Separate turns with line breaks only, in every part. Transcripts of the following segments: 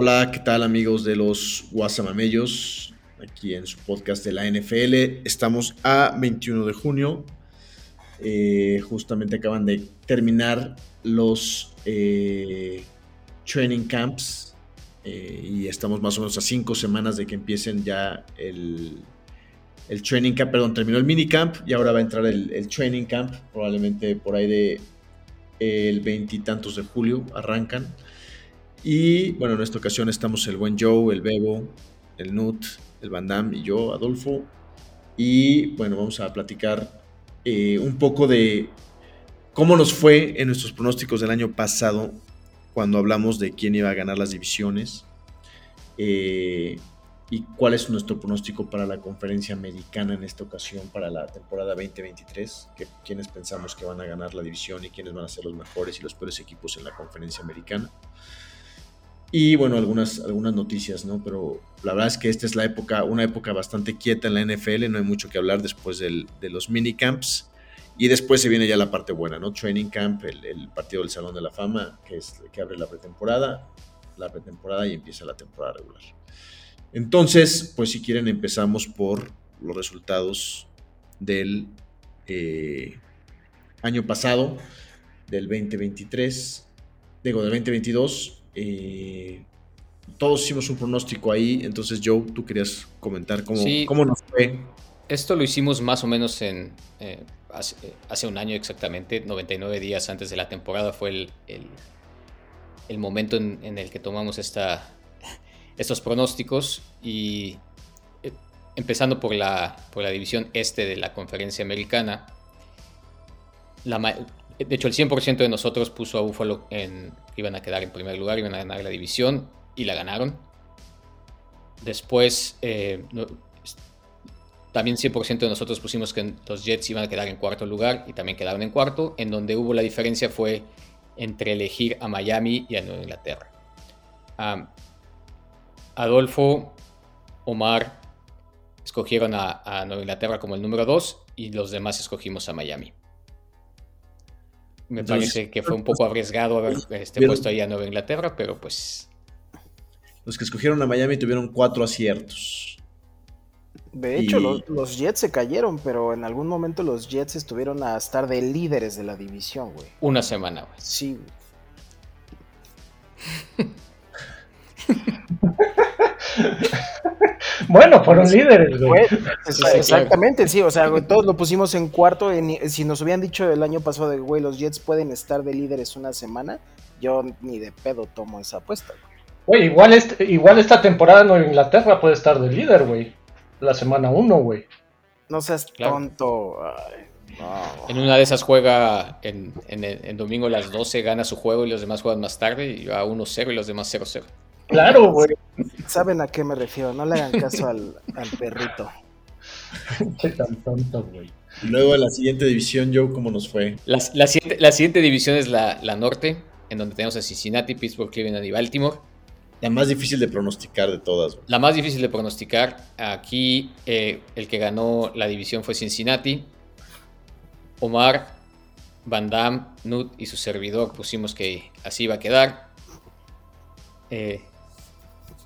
Hola, ¿qué tal amigos de los Guasamamellos? Aquí en su podcast de la NFL. Estamos a 21 de junio. Eh, justamente acaban de terminar los eh, training camps eh, y estamos más o menos a cinco semanas de que empiecen ya el, el training camp, perdón, terminó el minicamp y ahora va a entrar el, el training camp, probablemente por ahí de el veintitantos de julio arrancan. Y bueno, en esta ocasión estamos el buen Joe, el Bebo, el Nut, el Van Damme y yo, Adolfo. Y bueno, vamos a platicar eh, un poco de cómo nos fue en nuestros pronósticos del año pasado cuando hablamos de quién iba a ganar las divisiones. Eh, y cuál es nuestro pronóstico para la conferencia americana en esta ocasión para la temporada 2023, que quiénes pensamos que van a ganar la división y quiénes van a ser los mejores y los peores equipos en la conferencia americana. Y bueno, algunas, algunas noticias, ¿no? Pero la verdad es que esta es la época, una época bastante quieta en la NFL, no hay mucho que hablar después del, de los minicamps. Y después se viene ya la parte buena, ¿no? Training Camp, el, partido del Salón de la Fama, que es que abre la pretemporada, la pretemporada y empieza la temporada regular. Entonces, pues si quieren empezamos por los resultados del eh, año pasado, del 2023, digo, del 2022. Eh, todos hicimos un pronóstico ahí, entonces Joe, tú querías comentar cómo,
Sí.
cómo nos fue.
Esto lo hicimos más o menos en eh, hace, hace un año exactamente, 99 días antes de la temporada fue el, el, el momento en, en el que tomamos esta, estos pronósticos y eh, empezando por la, por la división este de la conferencia americana, la de hecho el 100% de nosotros puso a Buffalo en iban a quedar en primer lugar, iban a ganar la división y la ganaron. Después, eh, no- también 100% de nosotros pusimos que los Jets iban a quedar en cuarto lugar y también quedaron en cuarto. En donde hubo la diferencia fue entre elegir a Miami y a Nueva Inglaterra. Adolfo, Omar escogieron a, a Nueva Inglaterra como el número 2 y los demás escogimos a Miami. Me
Entonces,
parece que fue un poco arriesgado haber este, puesto ahí a Nueva Inglaterra, pero pues
Los que escogieron a Miami tuvieron cuatro aciertos.
De hecho,
Y-
los, los Jets se cayeron, pero en algún momento los Jets estuvieron a estar de líderes de la división, güey.
una semana. güey.
Sí, güey.
Bueno, fueron líderes, güey.
Exactamente, sí. O sea, güey, todos lo pusimos en cuarto. en- si nos hubieran dicho el año pasado de, güey, los Jets pueden estar de líderes una semana, yo ni de pedo tomo esa apuesta. güey.
Güey, igual, este- igual esta temporada Nueva Inglaterra puede estar de líder, güey. La semana 1, güey.
No seas
Claro.
tonto. Ay, no.
En una de esas juega en, en- en domingo a las 12, gana su juego y los demás juegan más tarde y va 1-0 y los demás 0-0.
Claro, güey.
¿Saben a qué me refiero? No le hagan caso al, al perrito.
Qué tan tonto, güey.
Y luego en la siguiente división, Joe, ¿cómo nos fue?
La, la siguiente, la siguiente división es la, la norte, en donde tenemos a Cincinnati, Pittsburgh, Cleveland y Baltimore.
La más difícil de pronosticar de todas. güey.
La más difícil de pronosticar, aquí eh, el que ganó la división fue Cincinnati. Omar, Van Damme, Nut y su servidor pusimos que así iba a quedar. Eh,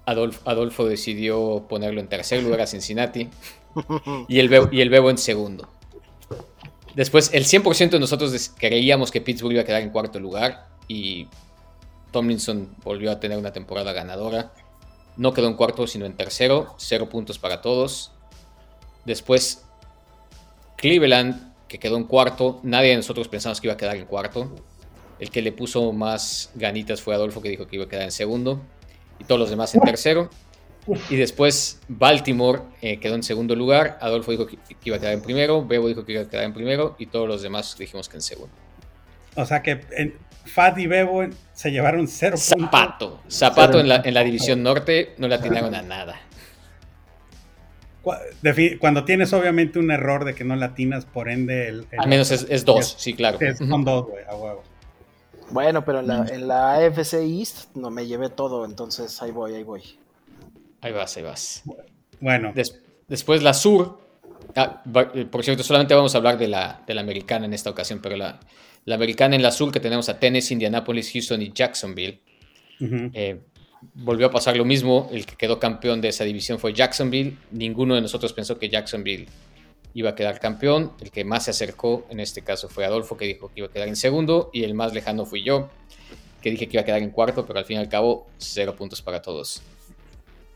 Adolfo, Adolfo decidió ponerlo en tercer lugar a Cincinnati y el, Bebo, y el Bebo en segundo. Después, el 100% de nosotros creíamos que Pittsburgh iba a quedar en cuarto lugar y Tomlinson volvió a tener una temporada ganadora. No quedó en cuarto, sino en tercero. Cero puntos para todos. Después, Cleveland, que quedó en cuarto. Nadie de nosotros pensamos que iba a quedar en cuarto. El que le puso más ganitas fue Adolfo, que dijo que iba a quedar en segundo. Y todos los demás en tercero. Y después Baltimore eh, quedó en segundo lugar. Adolfo dijo que, que iba a quedar en primero. Bebo dijo que iba a quedar en primero. Y todos los demás dijimos que en segundo.
O sea que en, Fat y Bebo se llevaron cero puntos.
Zapato. Zapato en la, en la división norte no le atinaron a nada.
Cuando tienes obviamente un error de que no latinas, por ende el, el-
Al menos es, es dos, sí, claro.
es- son dos, güey, a huevo.
Bueno, pero en la, en la AFC East no me llevé todo, entonces ahí voy, ahí voy.
Ahí vas, ahí vas.
Bueno,
Des- después la sur. Ah, eh, por cierto, solamente vamos a hablar de la, de la americana en esta ocasión, pero la, la americana en la sur que tenemos a Tennessee, Indianapolis, Houston y Jacksonville. Eh, volvió a pasar lo mismo. El que quedó campeón de esa división fue Jacksonville. Ninguno de nosotros pensó que Jacksonville iba a quedar campeón. El que más se acercó en este caso fue Adolfo, que dijo que iba a quedar en segundo. Y el más lejano fui yo, que dije que iba a quedar en cuarto, pero al fin y al cabo, cero puntos para todos.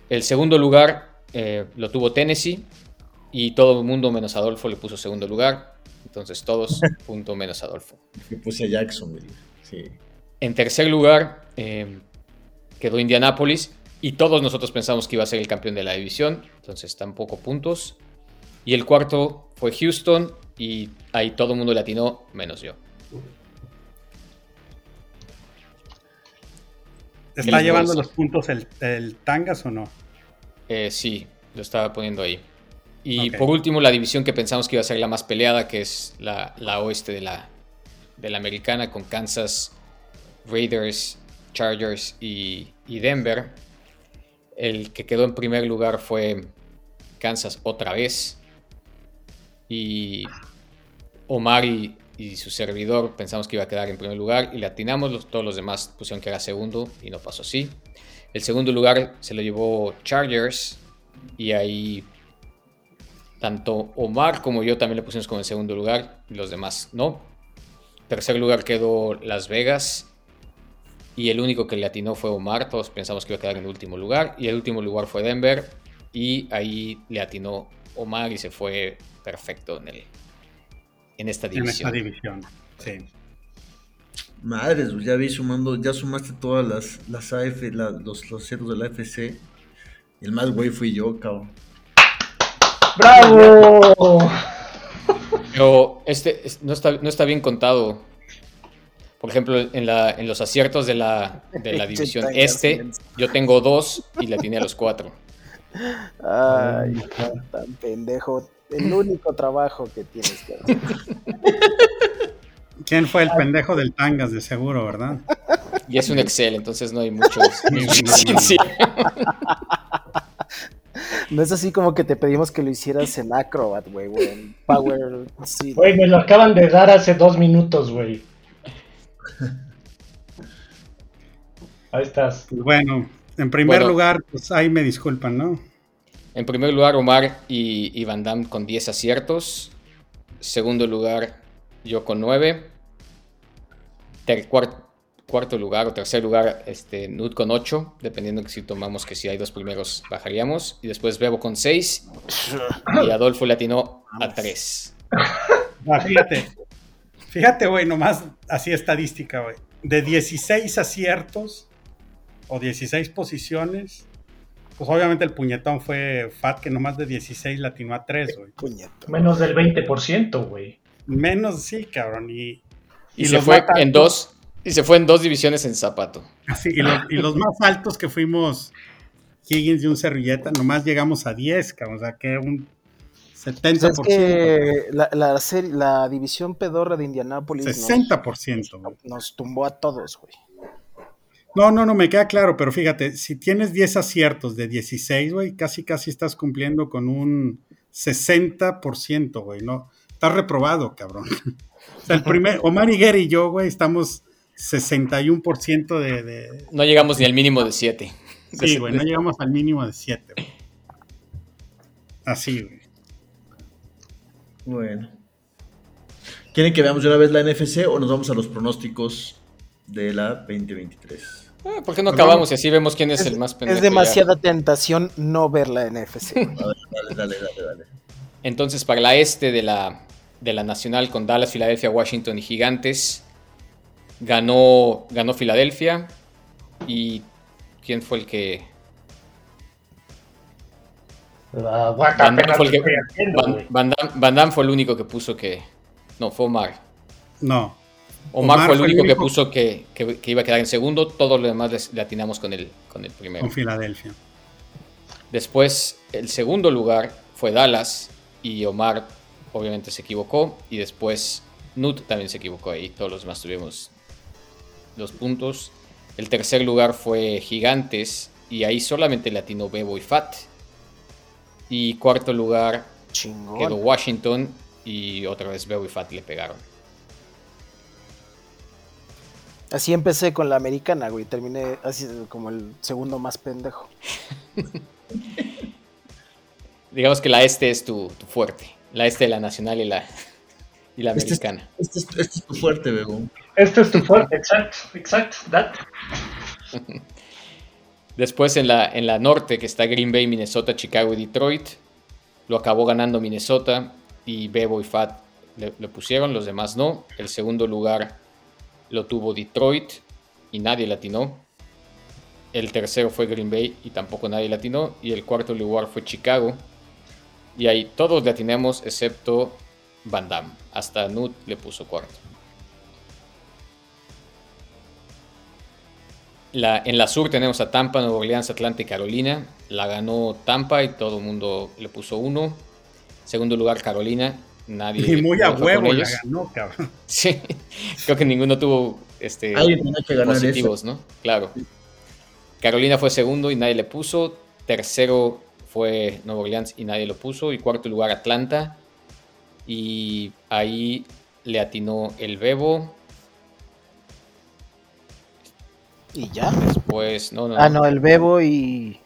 El segundo lugar eh, lo tuvo Tennessee. Y todo el mundo menos Adolfo le puso segundo lugar. Entonces todos, punto menos Adolfo.
Yo puse a Jacksonville. Sí.
En tercer lugar eh, quedó Indianapolis y todos nosotros pensamos que iba a ser el campeón de la división, entonces tampoco puntos. Y el cuarto fue Houston y ahí todo el mundo le atinó menos yo.
¿Está llevando los puntos el, el Tangas o no?
Eh, sí, lo estaba poniendo ahí. Y por último, la división que pensamos que iba a ser la más peleada, que es la, la oeste de la, de la americana, con Kansas, Raiders, Chargers y, y Denver. El que quedó en primer lugar fue Kansas otra vez. Y Omar y, su servidor pensamos que iba a quedar en primer lugar y le atinamos. Los- todos los demás pusieron que era segundo y no pasó así. El segundo lugar se lo llevó Chargers y ahí tanto Omar como yo también le pusimos como en segundo lugar y los demás no. Tercer lugar quedó Las Vegas y el único que le atinó fue Omar. Todos pensamos que iba a quedar en último lugar y el último lugar fue Denver y ahí le atinó Omar y se fue perfecto en, el, en esta
En
división.
esta división. Sí.
Madres, ya vi sumando, ya sumaste todas las, las AF, la- los, los ceros de la AFC. El más güey fui yo, cabrón.
¡Bravo!
Pero este es- no está, no está bien contado. Por ejemplo, en, la, en los aciertos de la, de la división este, yo tengo dos y le atiné a los cuatro.
Ay, tan pendejo. El único trabajo que tienes que hacer.
¿Quién fue el pendejo del Tangas de seguro, verdad?
Y es un Excel, entonces no hay mucho. Sí.
No es así como que te pedimos que lo hicieras en Acrobat, güey, o en Power. Sí.
Güey, me lo acaban de dar hace dos minutos, güey. Ahí estás.
Bueno, en primer
Bueno.
lugar, pues ahí me disculpan, ¿no?
En primer lugar, Omar y, y Van Damme con 10 aciertos. Segundo lugar, yo con 9. Ter- cuar- cuarto lugar o tercer lugar, este, Nud con 8. Dependiendo que si tomamos que si hay dos primeros, bajaríamos. Y después Bebo con 6. Y Adolfo le atinó a 3.
Ah, fíjate. Fíjate, güey, nomás así estadística, güey. De 16 aciertos o 16 posiciones, pues obviamente el puñetón fue Fat, que nomás de 16 latinó a 3, güey.
Menos del 20%, güey.
Menos, sí, cabrón. Y,
Y,
y
se fue en dos. Y se fue en dos divisiones en zapato.
así, y, los, y los más altos que fuimos Higgins y un servilleta, nomás llegamos a 10, cabrón. O sea, que un 70%.
Pues es que la, la, serie, la división pedorra de Indianápolis nos,
60%, güey.
nos tumbó a todos, güey.
No, no, no, me queda claro, pero fíjate, si tienes 10 aciertos de 16, güey, casi casi estás cumpliendo con un 60%, güey, ¿no? Estás reprobado, cabrón. O sea, el primer, Omar Higuera y yo, güey, estamos 61% de, de...
No llegamos ni al mínimo de 7.
Sí, güey, no llegamos al mínimo de 7, güey. Así, güey.
Bueno. ¿Quieren que veamos de una vez la NFC o nos vamos a los pronósticos de la 2023?
Ah, ¿Por qué no acabamos y así vemos quién es, el más pendejo?
Es
ya?
demasiada tentación no ver la NFC.
Dale, dale, dale, dale.
Entonces, para la este de la, de la Nacional con Dallas, Filadelfia, Washington y Gigantes, ganó, ganó Filadelfia. ¿Y quién fue el que...?
La guaca
Van Damme
apenas
fue, el que-
haciendo,
Van-
güey.
Van Damme- Van Damme fue el único que puso que... No, fue Omar.
No.
Omar,
Omar
fue el
fue el
único que puso que, que- que iba a quedar en segundo. Todo lo demás le atinamos con el, con el primero.
Con Filadelfia.
Después, el segundo lugar fue Dallas y Omar obviamente se equivocó. Y después Nut también se equivocó ahí. Todos los demás tuvimos los puntos. El tercer lugar fue Gigantes y ahí solamente le atinó Bebo y Fat. Y cuarto lugar
Chingón.
quedó Washington y otra vez Bebo y Fat le pegaron.
Así empecé con la americana, güey. Terminé así como el segundo más pendejo.
Digamos que la este es tu, tu fuerte. La este, la nacional y la, y la
Este es-
americana.
Este es, este es tu fuerte, Bebo.
Este es tu fuerte, exacto, exacto. that.
Después en la, en la norte, que está Green Bay, Minnesota, Chicago y Detroit, lo acabó ganando Minnesota y Bebo y Fat le, le pusieron, los demás no. El segundo lugar lo tuvo Detroit y nadie latinó. El tercero fue Green Bay y tampoco nadie latinó. Y el cuarto lugar fue Chicago. Y ahí todos latinamos excepto Van Damme. Hasta Nut le puso cuarto. En la sur tenemos a Tampa, Nueva Orleans, Atlanta y Carolina. La ganó Tampa y todo el mundo le puso uno. Segundo lugar, Carolina. Nadie
Y muy a huevo la ganó, cabrón.
Sí, creo que ninguno tuvo este,
que
positivos, ¿no? Claro. Carolina fue segundo y nadie le puso. Tercero fue Nueva Orleans y nadie lo puso. Y cuarto lugar, Atlanta. Y ahí le atinó el Bebo.
Y ya.
Después, no, no,
Ah, no, el Bebo y.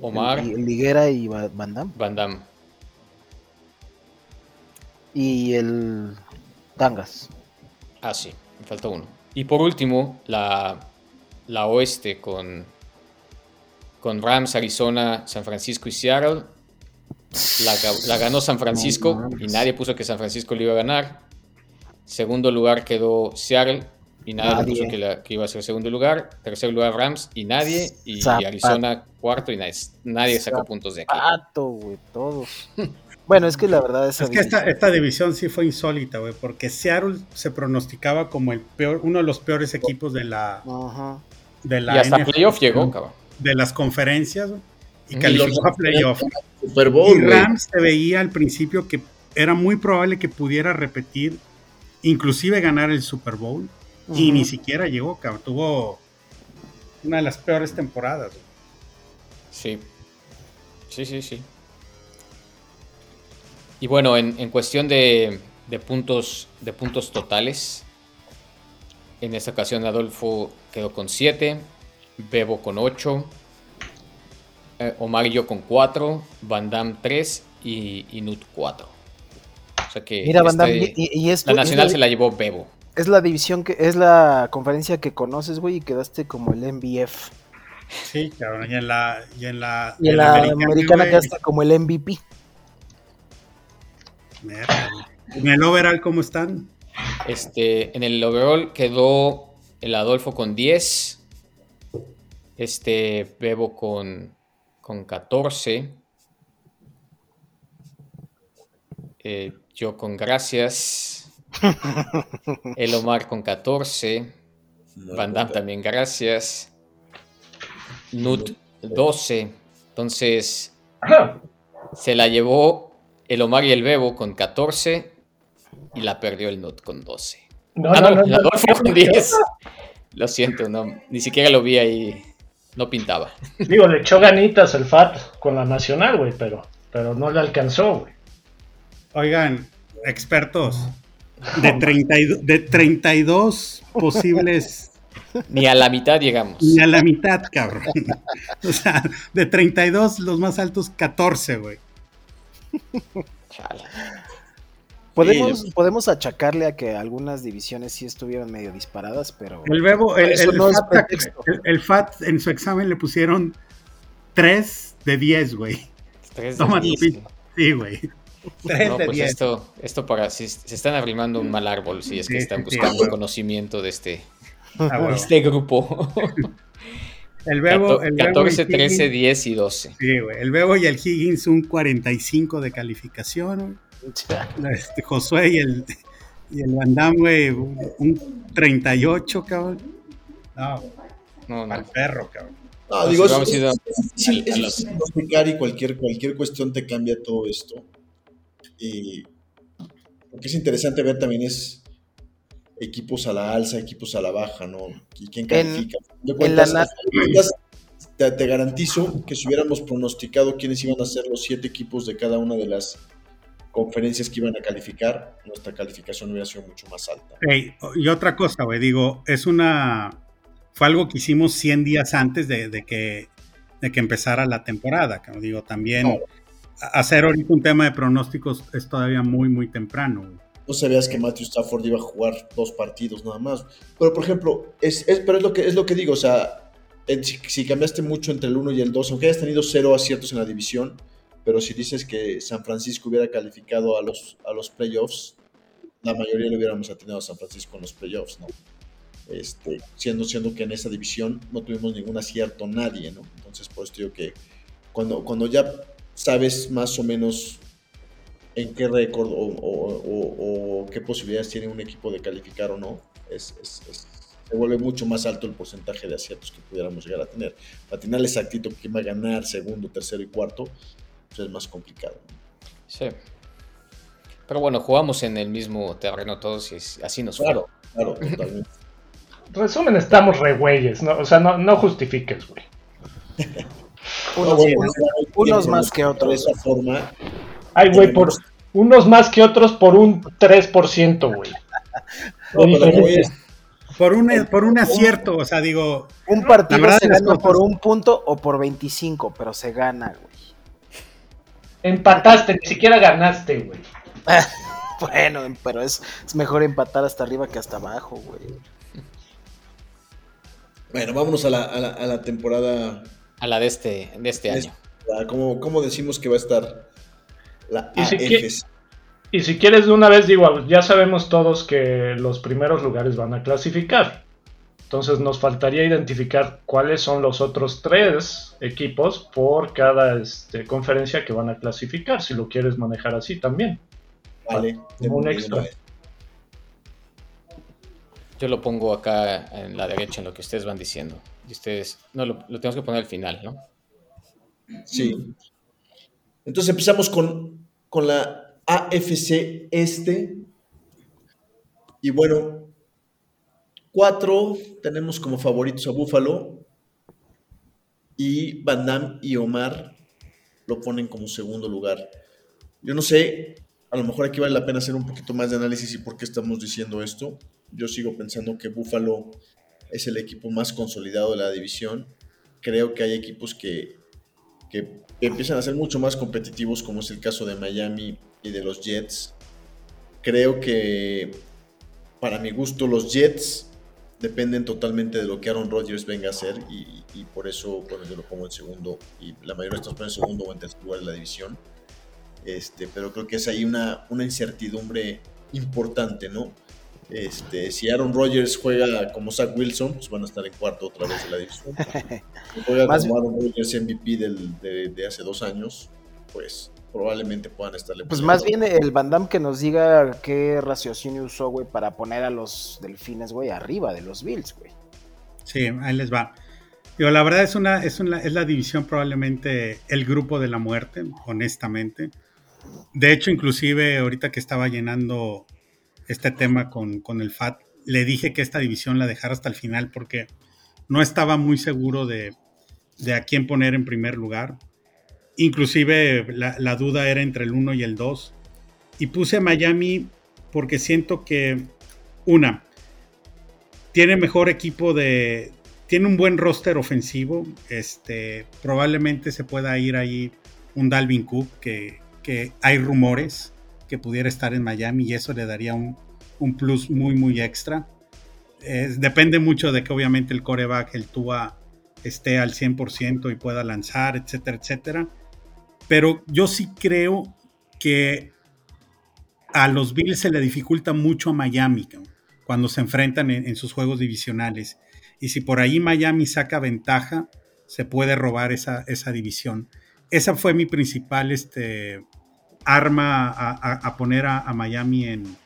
Omar,
El, el Liguera y Van Damme.
Van Damme.
Y el. Tangas.
Ah, sí, me falta uno. Y por último, la, la oeste con, con Rams, Arizona, San Francisco y Seattle. La, ga- la ganó San Francisco
No
y nadie puso que San Francisco le iba a ganar. Segundo lugar quedó Seattle y nadie, puso que, la- que iba a ser segundo lugar. Tercer lugar Rams y nadie. Y
Zapato.
Arizona cuarto y nadie, nadie sacó puntos de aquí.
Pato, güey, todos. bueno, es que la verdad esa
Es que esta,
división-
esta división sí fue insólita, güey, porque Seattle se pronosticaba como el peor, uno de los peores equipos de la,
Ajá.
de la
Y hasta
NFL,
playoff llegó, cabrón.
de las conferencias, güey, y calificó a playoff.
Super Bowl,
Y. Rams se veía al principio que era muy probable que pudiera repetir, inclusive ganar el Super Bowl, y ni siquiera llegó, cabrón. Tuvo una de las peores temporadas. güey.
Sí. Sí, sí, sí. Y bueno, en, en cuestión de, de puntos, de puntos totales, en esta ocasión Adolfo quedó con 7, Bebo con 8, Omar y yo con 4, Van Damme 3 y, y Nut 4. O sea que
Mira, Van
este-
Damme, y, y esto
la
es
nacional
la-
se la llevó Bebo.
Es la división que es la conferencia que conoces, güey, y quedaste como el MBF.
Sí, cabrón. Y en la, y en la,
Y en la
americana,
americana quedaste como el MVP.
En el overall, ¿cómo están?
Este, en el overall quedó el Adolfo con 10. Este, Bebo con, con 14. Eh, yo con gracias. El Omar con 14. Van Damme también gracias. Nut 12. Entonces se la llevó el Omar y el Bebo con 14 y la perdió el Nut con 12.
No,
ah,
no,
no,
no,
el
no,
Adolfo
no,
con
no,
10. Lo siento, no, ni siquiera lo vi ahí. No pintaba.
Digo, le echó ganitas el FAT con la nacional, güey, pero, pero no le alcanzó, güey.
Oigan, expertos, de, 32, de 32 posibles,
Ni a la mitad llegamos.
ni a la mitad, cabrón. O sea, de 32, los más altos, 14, güey.
Chale.
Podemos,
Sí.
podemos achacarle a que algunas divisiones sí estuvieron medio disparadas, pero
El Bebo, el, el
no
FAT, el- el FAT en su examen le pusieron 3 de 10, güey.
Tres de
Toma
diez.
tu pin. Sí, güey. 3
No,
de
pues
10.
esto, esto para. Si, se están arrimando un mal árbol, si es que
Sí,
están
sí, sí,
buscando
bueno.
conocimiento de este,
Ah,
de
huevo.
este grupo.
El Bebo, el Bebo
14,
y
13,
Higgins-
10 y 12.
Sí, güey. El Bebo y el Higgins un 45 de calificación. Este, Josué y el, Y el Van Damme, güey, un un 38, cabrón. No,
No, no.
al perro, cabrón.
No,
Pues
digo, es,
vamos a ir a-
es difícil, y cualquier, cualquier cuestión te cambia todo esto. Y lo que es interesante ver también es equipos a la alza, equipos a la baja, ¿no? Y quién califica.
En
cuentas, te, te garantizo que si hubiéramos pronosticado quiénes iban a ser los siete equipos de cada una de las conferencias que iban a calificar, nuestra calificación hubiera sido mucho más alta.
Y otra cosa, güey, digo, es una. Fue algo que hicimos 100 días antes de, de que, de que empezara la temporada. Como digo, también
No.
hacer ahorita un tema de pronósticos es todavía muy, muy temprano. güey.
No sabías que Matthew Stafford iba a jugar dos partidos nada más. Pero, por ejemplo, es, es- pero es lo, que, es lo que digo, o sea, si, cambiaste mucho entre el 1 y el 2, aunque hayas tenido cero aciertos en la división, pero si dices que San Francisco hubiera calificado a los, a los playoffs, la mayoría le hubiéramos atendido a San Francisco en los playoffs, ¿no? Este, siendo, siendo que en esa división no tuvimos ningún acierto nadie, ¿no? Entonces, por eso digo que cuando, cuando ya sabes más o menos en qué récord o, o- o- o qué posibilidades tiene un equipo de calificar o no, es, es- es- se vuelve mucho más alto el porcentaje de aciertos que pudiéramos llegar a tener. Para tener exactito quién va a ganar segundo, tercero y cuarto, pues es más complicado.
Sí. Pero bueno, jugamos en el mismo terreno todos y así nos fue.
Claro, claro, totalmente.
Resumen, estamos re güeyes, ¿no? O sea, no, no justifiques, güey.
Unos,
No, bueno,
unos- más que
De
otros.
esa forma,
Ay, güey, por unos más que otros por un 3%, güey.
no,
Por un, por un acierto, o sea, digo,
Un partido
La
se gana
cosas-
por un punto o por 25, pero se gana, güey.
Empataste, ni siquiera ganaste, güey.
Bueno, pero es, es mejor empatar hasta arriba que hasta abajo, güey.
Bueno, vámonos a la, a la- a la temporada.
A la de este, de este año.
¿Cómo, cómo decimos que va a estar la
Y si
AFC?
Y si quieres de una vez, digo, ya sabemos todos que los primeros lugares van a clasificar. Entonces nos faltaría identificar cuáles son los otros tres equipos por cada este, conferencia que van a clasificar, si lo quieres manejar así también.
Vale,
un extra.
Yo lo pongo acá en la derecha en lo que ustedes van diciendo. Y ustedes, no, lo, lo tenemos que poner al final, ¿no?
Sí. Entonces empezamos con, con la AFC Este. Y bueno, cuatro tenemos como favoritos a Buffalo. Y Van Damme y Omar lo ponen como segundo lugar. Yo no sé, a lo mejor aquí vale la pena hacer un poquito más de análisis y por qué estamos diciendo esto. Yo sigo pensando que Buffalo es el equipo más consolidado de la división. Creo que hay equipos que, que empiezan a ser mucho más competitivos, como es el caso de Miami y de los Jets. Creo que, para mi gusto, los Jets dependen totalmente de lo que Aaron Rodgers venga a hacer y, y por eso bueno, yo lo pongo en segundo y la mayoría de estos en segundo o en tercer lugar de la división. Este, pero creo que es ahí una, una incertidumbre importante, ¿no? Este, si Aaron Rodgers juega como Zach Wilson, pues van a estar en cuarto otra vez de la división. Si juega
Más
como Aaron Rodgers MVP del- de, de hace dos años, pues probablemente puedan estarle
Pues más bien el Van Damme que nos diga qué raciocinio usó, güey, para poner a los delfines, güey, arriba de los Bills, güey.
Sí, ahí les va. Digo, la verdad es una, es una, es la división probablemente el grupo de la muerte, honestamente. De hecho, inclusive ahorita que estaba llenando este tema con, con el FAT, le dije que esta división la dejara hasta el final porque no estaba muy seguro de, de a quién poner en primer lugar. Inclusive la, duda era entre el 1 y el 2. Y puse a Miami porque siento que, una, tiene mejor equipo de. Tiene un buen roster ofensivo. Este, probablemente se pueda ir ahí un Dalvin Cook, que, que hay rumores que pudiera estar en Miami y eso le daría un, un plus muy, muy extra. Es- depende mucho de que obviamente el coreback, el Tua, esté al 100% y pueda lanzar, etcétera, etcétera. Pero yo sí creo que a los Bills se le dificulta mucho a Miami cuando se enfrentan en, en sus juegos divisionales. Y si por ahí Miami saca ventaja, se puede robar esa, esa división. Esa fue mi principal este, arma a, a- a poner a, a Miami en,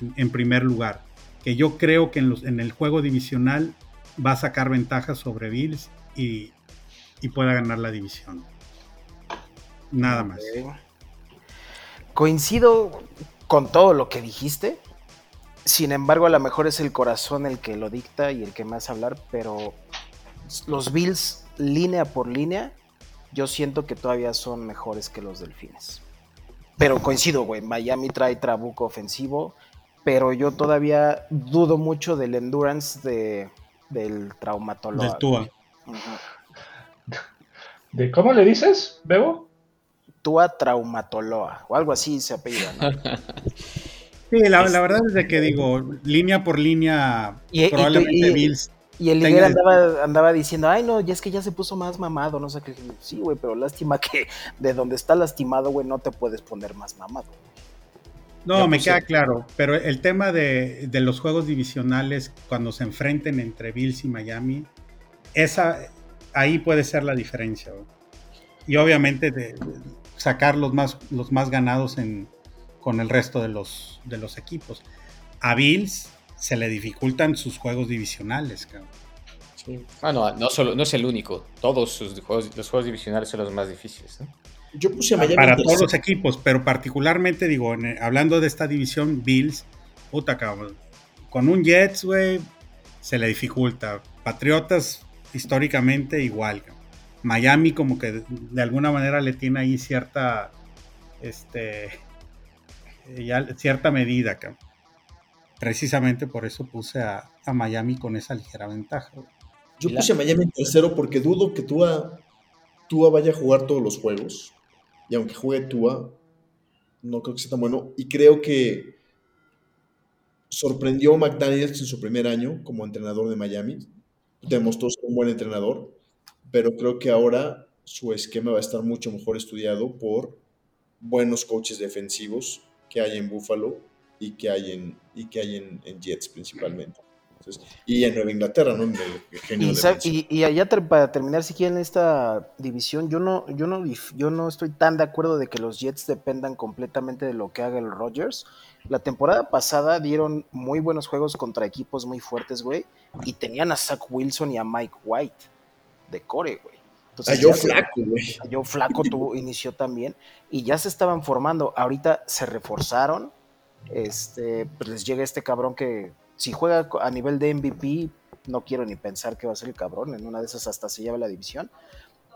en, en primer lugar. Que yo creo que en, los, en el juego divisional va a sacar ventajas sobre Bills y, y pueda ganar la división. Nada más.
Coincido con todo lo que dijiste. Sin embargo, a lo mejor es el corazón el que lo dicta y el que me hace hablar, pero los Bills, línea por línea, yo siento que todavía son mejores que los Delfines. Pero coincido, güey. Miami trae trabuco ofensivo, pero yo todavía dudo mucho del endurance de, del traumatólogo.
Del Tua.
¿De cómo le dices, Bebo?
Tua Traumatoloa, o algo así se apellida, ¿no?
Sí, la, la verdad es de que digo, línea por línea,
Y- y-
probablemente
y-
Bills.
Y el líder andaba, andaba diciendo, ay no, ya es que ya se puso más mamado, no sé qué. Sí, güey, pero lástima que de donde está lastimado, güey, no te puedes poner más mamado.
No,
Ya
me
puse-
queda claro, pero el tema de, de los juegos divisionales cuando se enfrenten entre Bills y Miami, esa ahí puede ser la diferencia. güey. Y obviamente de, de sacar los más, los más ganados en, con el resto de los, de los equipos. A Bills se le dificultan sus juegos divisionales. cabrón.
Ah, no, no, solo, no es el único. Todos sus juegos, los juegos divisionales son los más difíciles. ¿no?
Yo puse a Miami
Para todos los equipos, pero particularmente, digo, en- hablando de esta división, Bills, puta cabrón, con un Jets, güey, se le dificulta. Patriotas, históricamente, igual. cabrón. Miami, como que de, de alguna manera le tiene ahí cierta, este, eh, ya cierta medida, cabrón. Precisamente por eso puse a, a Miami con esa ligera ventaja. güey.
Yo puse a Miami en tercero porque dudo que Tua, Tua vaya a jugar todos los juegos. Y aunque juegue Tua, no creo que sea tan bueno. Y creo que sorprendió a McDaniels en su primer año como entrenador de Miami. Demostró ser un buen entrenador. Pero creo que ahora su esquema va a estar mucho mejor estudiado por buenos coaches defensivos que hay en Buffalo y que hay en, y que hay en, en Jets principalmente. Entonces, y en Nueva Inglaterra, ¿no? Genio
Y,
de
sa-
Benson.
y- y allá ter- para terminar, si quieren esta división, yo no, yo no, yo no estoy tan de acuerdo de que los Jets dependan completamente de lo que haga el Rodgers. La temporada pasada dieron muy buenos juegos contra equipos muy fuertes, güey, y tenían a Zach Wilson y a Mike White de core, güey. Entonces,
yo flaco, güey.
Yo Flaco tuvo, inició también y ya se estaban formando. Ahorita se reforzaron. Este, pues les llega este cabrón que si juega a nivel de MVP, no quiero ni pensar que va a ser el cabrón. En una de esas hasta se lleva la división.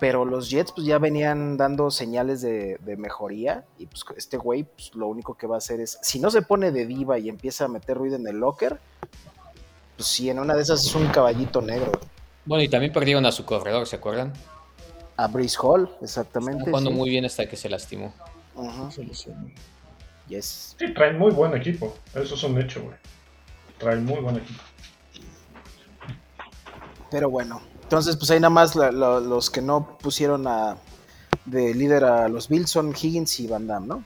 Pero los Jets pues ya venían dando señales de, de mejoría y pues este güey pues, lo único que va a hacer es, si no se pone de diva y empieza a meter ruido en el locker, pues sí, en una de esas es un caballito negro.
Bueno, y también perdieron a su corredor, ¿se acuerdan?
A Brice Hall, exactamente.
Están jugando
sí.
muy bien hasta que se lastimó.
Se lesionó.
Yes.
Sí, traen muy buen equipo. Eso es un hecho, güey. Traen muy buen equipo.
Pero bueno, entonces pues ahí nada más la- la- los que no pusieron a, de líder a los Bills son Higgins y Van Damme, ¿no?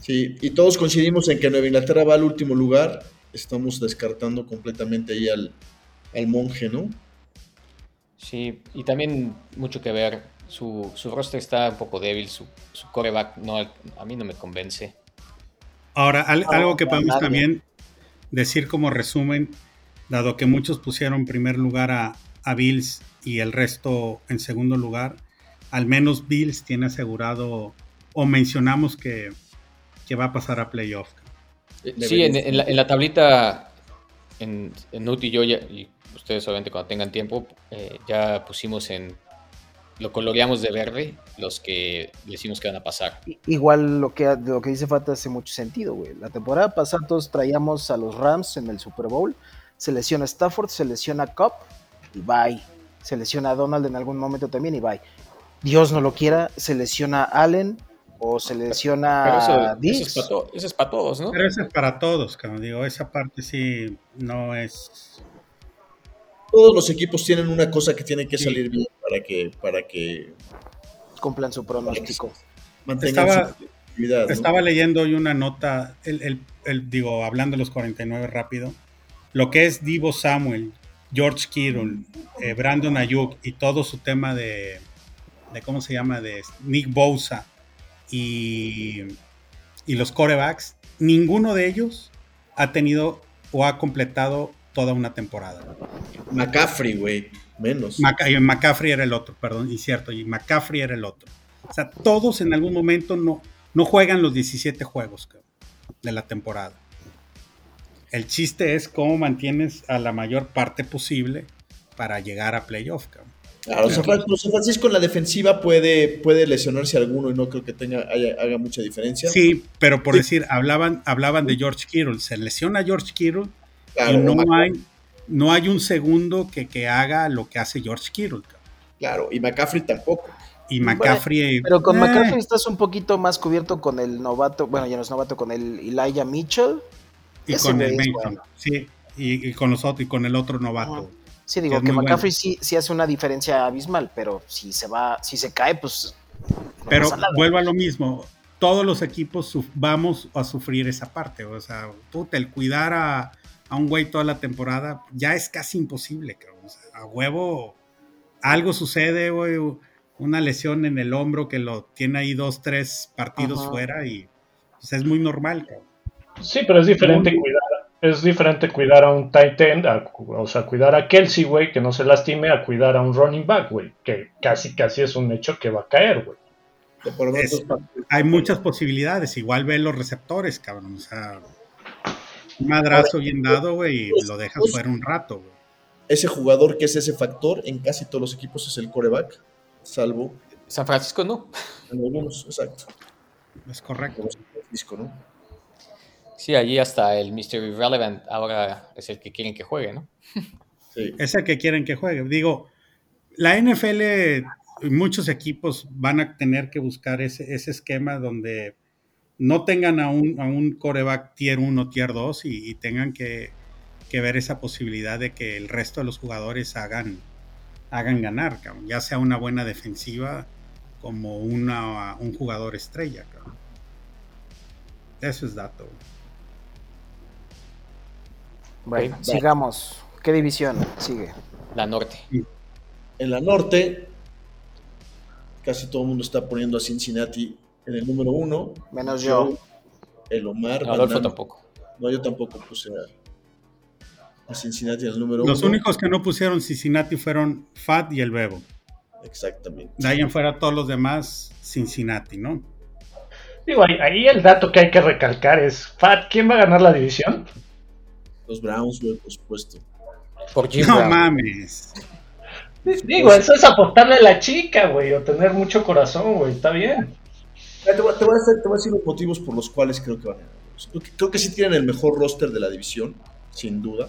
Sí, y todos coincidimos en que Nueva Inglaterra va al último lugar. Estamos descartando completamente ahí al, al monje, ¿no?
Sí, y también mucho que ver. Su, su roster está un poco débil, su, su coreback no, a mí no me convence.
Ahora, al- algo que podemos
nadie.
también decir como resumen, dado que muchos pusieron en primer lugar a, a Bills y el resto en segundo lugar, al menos Bills tiene asegurado o mencionamos que, que va a pasar a playoff.
Eh, Sí, en, en la, en la tablita, en, en Nut y yo, ya- y ustedes obviamente cuando tengan tiempo, eh, ya pusimos en, lo coloreamos de verde, los que decimos que van a pasar.
Igual lo que, lo que dice Fata hace mucho sentido, güey. La temporada pasada todos traíamos a los Rams en el Super Bowl. Se lesiona Stafford, se lesiona Cup y bye. Se lesiona Donald en algún momento también y bye. Dios no lo quiera, se lesiona Allen o se lesiona
Pero eso, eso
Diggs.
es para to- eso es para todos, ¿no?
Pero eso es para todos, cabrón. Digo, esa parte sí no es.
Todos los equipos tienen una cosa que tiene que
Sí.
salir bien para que, para que
Cumplan su pronóstico.
mantengan
Estaba-
su actividad. ¿no?
Estaba leyendo hoy una nota, el, el- el- digo, hablando de los 49 rápido, lo que es Divo Samuel, George Kittle, eh, Brandon Ayuk y todo su tema de, de, ¿cómo se llama? De Nick Bosa y, y los corebacks, ninguno de ellos ha tenido o ha completado toda una temporada.
McCaffrey, güey, menos.
Y McCaffrey era el otro, perdón, y cierto, y McCaffrey era el otro. O sea, todos en algún momento no, no juegan los 17 juegos cabrón, de la temporada. El chiste es cómo mantienes a la mayor parte posible para llegar a playoff. cabrón.
Claro, pero San Francisco en la defensiva puede, puede lesionarse alguno y no creo que tenga, haya- haga mucha diferencia.
Sí, pero por
Sí.
decir, hablaban, hablaban de George Kittle. Se lesiona George Kittle
Claro,
y no hay, no hay un segundo que, que haga lo que hace George Kittle.
claro, y McCaffrey tampoco.
Y McCaffrey.
Pero con
eh,
McCaffrey estás un poquito más cubierto con el novato, bueno, ya no es novato, con el Elijah Mitchell.
y
ese
con el Mason.
bueno.
Sí, y, y con los otros, y con el otro novato.
Sí, digo que
muy
McCaffrey sí, sí hace una diferencia abismal, pero si se va, si se cae, pues no
Pero vuelvo a lo mismo. Todos los equipos vamos a sufrir esa parte. O sea, puta, el cuidar a, a un güey toda la temporada ya es casi imposible, cabrón. O sea, a huevo, algo sucede, güey. Una lesión en el hombro que lo tiene ahí dos, tres partidos
Ajá.
fuera y pues, es muy normal, cabrón.
Sí, pero es diferente cuidar. Es diferente cuidar a un tight end, a- o sea, cuidar a Kelsey, güey, que no se lastime, a cuidar a un running back, güey, que casi, casi es un hecho que va a caer, güey.
Es-. Hay muchas posibilidades. Igual ve los receptores, cabrón. O sea, madrazo bien dado, güey, y lo dejas fuera un rato, güey.
Ese jugador que es ese factor en casi todos los equipos es el coreback, salvo
San Francisco no.
en algunos, exacto.
Es correcto.
Como San Francisco, ¿no?
Sí, allí hasta el Mr. Irrelevant ahora es el que quieren que juegue, ¿no?
Sí.
es el que quieren que juegue. Digo, la NFL, muchos equipos van a tener que buscar ese, ese esquema donde no tengan a un, a un coreback tier 1, tier 2 y, y tengan que, que ver esa posibilidad de que el resto de los jugadores hagan, hagan ganar, cabrón. ya sea una buena defensiva como una, un jugador estrella. cabrón. Eso es dato.
Bueno, sigamos. ¿Qué división sigue?
La norte.
En la norte, casi todo el mundo está poniendo a Cincinnati en el número uno.
Menos yo.
El Omar.
Adolfo tampoco.
No, yo tampoco puse a, a Cincinnati el número
Los
uno.
únicos que no pusieron Cincinnati fueron Fat y el Bebo.
Exactamente.
De ahí en fuera todos los demás Cincinnati, ¿no?
Digo, ahí, ahí el dato que hay que recalcar es, Fat, ¿quién va a ganar la división?
Los Browns, güey, por supuesto.
Por Jim
No
Brown.
mames.
Digo, eso es apostarle a la chica, güey, o tener mucho corazón, güey, está bien.
Te voy, te voy a hacer- te voy a decir los motivos por los cuales creo que van a ganar. Creo que, creo que sí tienen el mejor roster de la división, sin duda.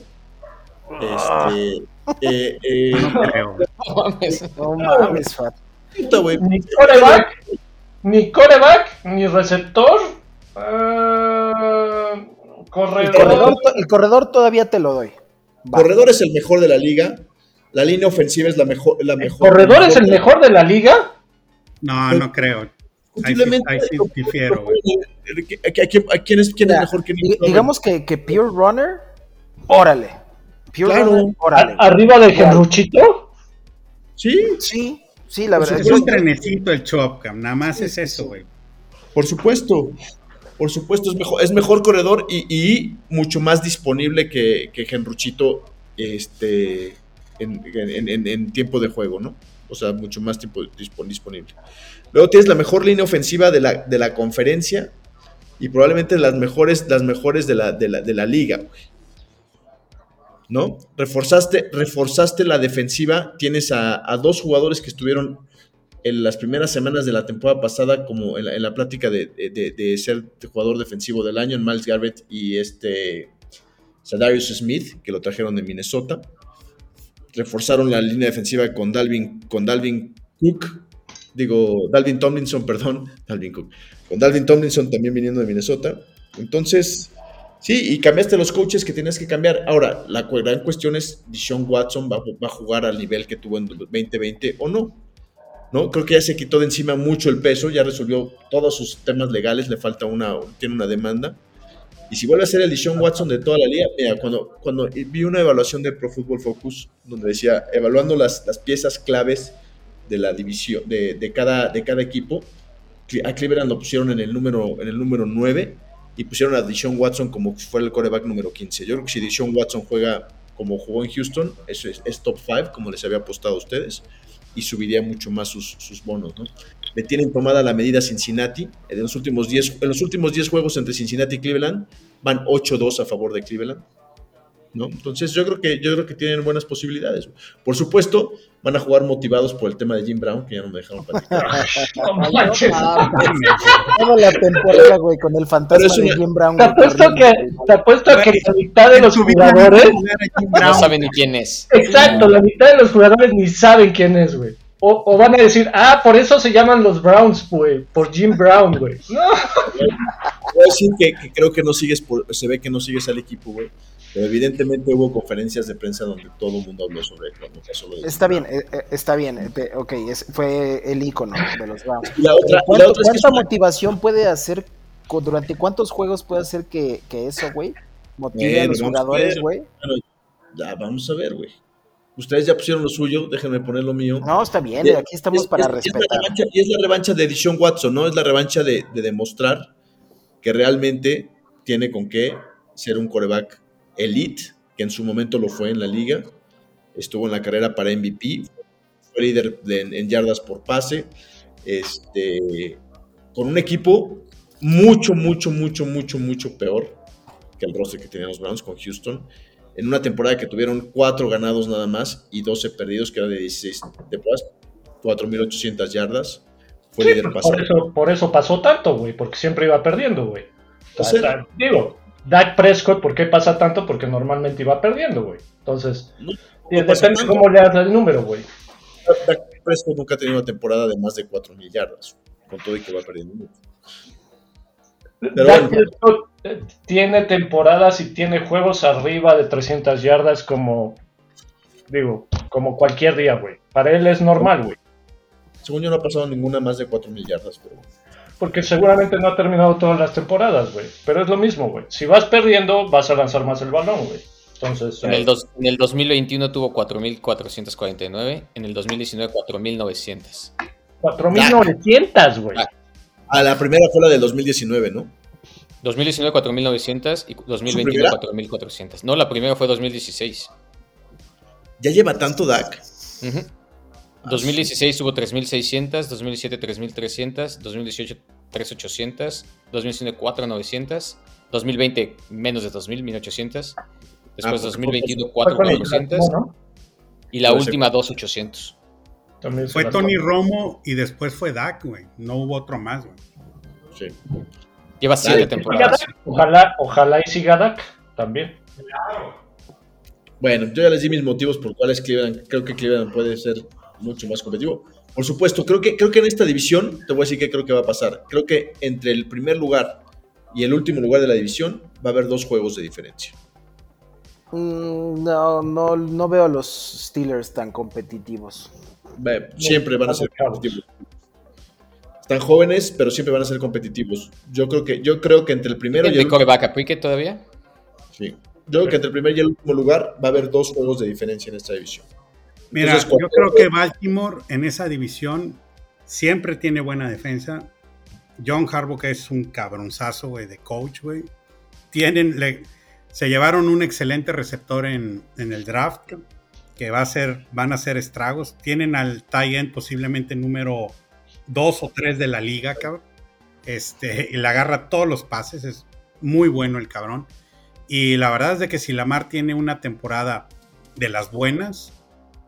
Este, eh, eh,
No creo.
No mames.
No mames, Fat.
puta, güey.
Ni coreback, ni coreback, ni receptor. eh,
El
corredor.
el corredor todavía te lo doy. Va.
Corredor es el mejor de la liga. La línea ofensiva es la mejor. La
¿El
mejor
corredor es el mejor de la liga?
No, no creo.
Posiblemente.
Ahí sí- ahí sí difiero, güey.
¿A, a- a quién- es, quién es mejor que Nick Chubb?
digamos que, que Pure Runner, órale. Pure
Claro.
Runner, órale.
Arriba de Genruchito.
Sí,
Sí, sí, la verdad.
Es un trenecito el Chopcam, nada más es eso, güey.
por supuesto. Por supuesto, es mejor, es mejor corredor y, y mucho más disponible que, que Genruchito este, en, en- en- en tiempo de juego, ¿no? O sea, mucho más dispon- disponible. Luego tienes la mejor línea ofensiva de la, de la conferencia y probablemente las mejores, las mejores de la, de la, de la liga. ¿No? Reforzaste, reforzaste la defensiva, tienes a, dos jugadores que estuvieron en las primeras semanas de la temporada pasada, como en la, plática de, de- de ser jugador defensivo del año, en Miles Garrett y este Sadarius Smith, que lo trajeron de Minnesota. Reforzaron la línea defensiva con Dalvin, con Dalvin Cook, digo, Dalvin Tomlinson, perdón, Dalvin Cook, con Dalvin Tomlinson también viniendo de Minnesota. Entonces, sí, y cambiaste los coaches que tienes que cambiar. Ahora, la gran cuestión es, Deshaun Watson va, va a jugar al nivel que tuvo en 2020 o no. ¿no? Creo que ya se quitó de encima mucho el peso, ya resolvió todos sus temas legales, le falta una, tiene una demanda. Y si vuelve a ser el Deshaun Watson de toda la liga, mira, cuando, cuando vi una evaluación de Pro Football Focus, donde decía, evaluando las, las piezas claves de la división, de, de cada, de cada equipo, a Cleveland lo pusieron en el número, en el número 9, y pusieron a Deshaun Watson como si fuera el coreback número 15. Yo creo que si Deshaun Watson juega como jugó en Houston, eso es, es top 5, como les había apostado a ustedes, y subiría mucho más sus, sus bonos. ¿no? Le tienen tomada la medida Cincinnati. En los últimos 10, en los últimos 10 juegos entre Cincinnati y Cleveland, van 8-2 a favor de Cleveland. ¿no? Entonces yo creo que yo creo que tienen buenas posibilidades. Por supuesto, van a jugar motivados por el tema de Jim Brown, que ya no me dejaron platicar.
No manches.
Toda la temporada, güey, con el fantasma de Jim Brown.
Apuesto que, te apuesto que la mitad de los jugadores,
No saben ni quién es.
exacto, la mitad de los jugadores ni saben quién es, güey. O, o van a decir, ah, por eso se llaman los Browns, güey, por Jim Brown, güey. No,
Voy a decir que, que creo que no sigues, por- se ve que no sigues al equipo, güey. Pero evidentemente hubo conferencias de prensa donde todo el mundo habló sobre
Está bien, eh, eh, está bien. eh, te- ok, es- fue el icono de los Browns.
Y la otra, y la
¿Cuánto-
otra es que es
¿Cuánta
una-
motivación puede hacer, durante cuántos juegos puede hacer que, que eso, güey, motive a los jugadores, güey?
Ya, vamos a ver, güey. Ustedes ya pusieron lo suyo, déjenme poner lo mío.
No, está bien,
Y-
aquí estamos
es-
para
es- es la
respetar.
revancha- y es la revancha de Dishon Watson, ¿no? Es la revancha de, de demostrar que realmente tiene con qué ser un coreback elite, que en su momento lo fue en la liga. Estuvo en la carrera para MVP, fue líder de- en, en yardas por pase. Este, con un equipo mucho, mucho, mucho, mucho, mucho peor que el roster que tenían los Browns con Houston. En una temporada que tuvieron cuatro ganados nada más y 12 perdidos, que era de 16 temporadas, 4.800 yardas. Fue líder
por
pasado.
eso, por eso pasó tanto, güey, porque siempre iba perdiendo, güey. O sea, digo, Dak Prescott, ¿por qué pasa tanto? Porque normalmente iba perdiendo, güey. Entonces,
No, pasa
depende cómo le hagas el número, güey.
Dak Prescott nunca ha tenido una temporada de más de 4.000 yardas, con todo y que va perdiendo mucho. Pero
Dak
bueno.
Prescott eh, tiene temporadas y tiene juegos arriba de 300 yardas como, digo, como cualquier día, güey. Para él es normal, güey.
Según yo no ha pasado ninguna más de 4.000 yardas, pero
Porque seguramente no ha terminado todas las temporadas, güey. Pero es lo mismo, güey. Si vas perdiendo, vas a lanzar más el balón, güey. Entonces,
En
eh,
el, dos- en el 2021 tuvo 4.449, en el 2019 4.900.
4.900, güey.
Ah.
a la primera fue la del 2019, ¿no?
2019 4.900 y 2021
primera?
4.400. No, la primera fue 2016.
¿Ya lleva tanto Dak?
Ujú.
Ah,
2016 tuvo 3.600, 2017 3.300, 2018 3.800, 2019 4.900, 2020 menos de 2.000, 1.800, después
Ah, pues,
2021
Fue con el
4.400
¿no?
y la última 2.800.
También
Fue Tony Romo y después fue Dak, güey. No hubo otro más, güey.
Sí.
Lleva
Dale,
7
que
temporadas.
Ojalá, ojalá y siga Dak también.
Bueno, yo ya les di mis motivos por cuales Cleveland, creo que Cleveland puede ser mucho más competitivo. Por supuesto, creo que, creo que en esta división, te voy a decir qué creo que va a pasar. Creo que entre el primer lugar y el último lugar de la división va a haber dos juegos de diferencia.
Mm, no, no, no veo a los Steelers tan competitivos.
Siempre van a ser competitivos. Están jóvenes, pero siempre van a ser competitivos. Yo creo que, yo creo que entre el primero y el
¿De
último,
coreback a Pickett todavía?
sí. Yo creo que entre el primer y el último lugar va a haber dos juegos de diferencia en esta división.
Mira,
Entonces,
yo creo que Baltimore en esa división siempre tiene buena defensa. John Harbaugh, que es un cabronzazo, güey, de coach, güey. Tienen, le- se llevaron un excelente receptor en, en el draft, que va a ser, van a ser estragos. Tienen al end posiblemente número 2 o 3 de la liga, cabrón. Este, y le agarra todos los pases, es muy bueno el cabrón. Y la verdad es de que si Lamar tiene una temporada de las buenas,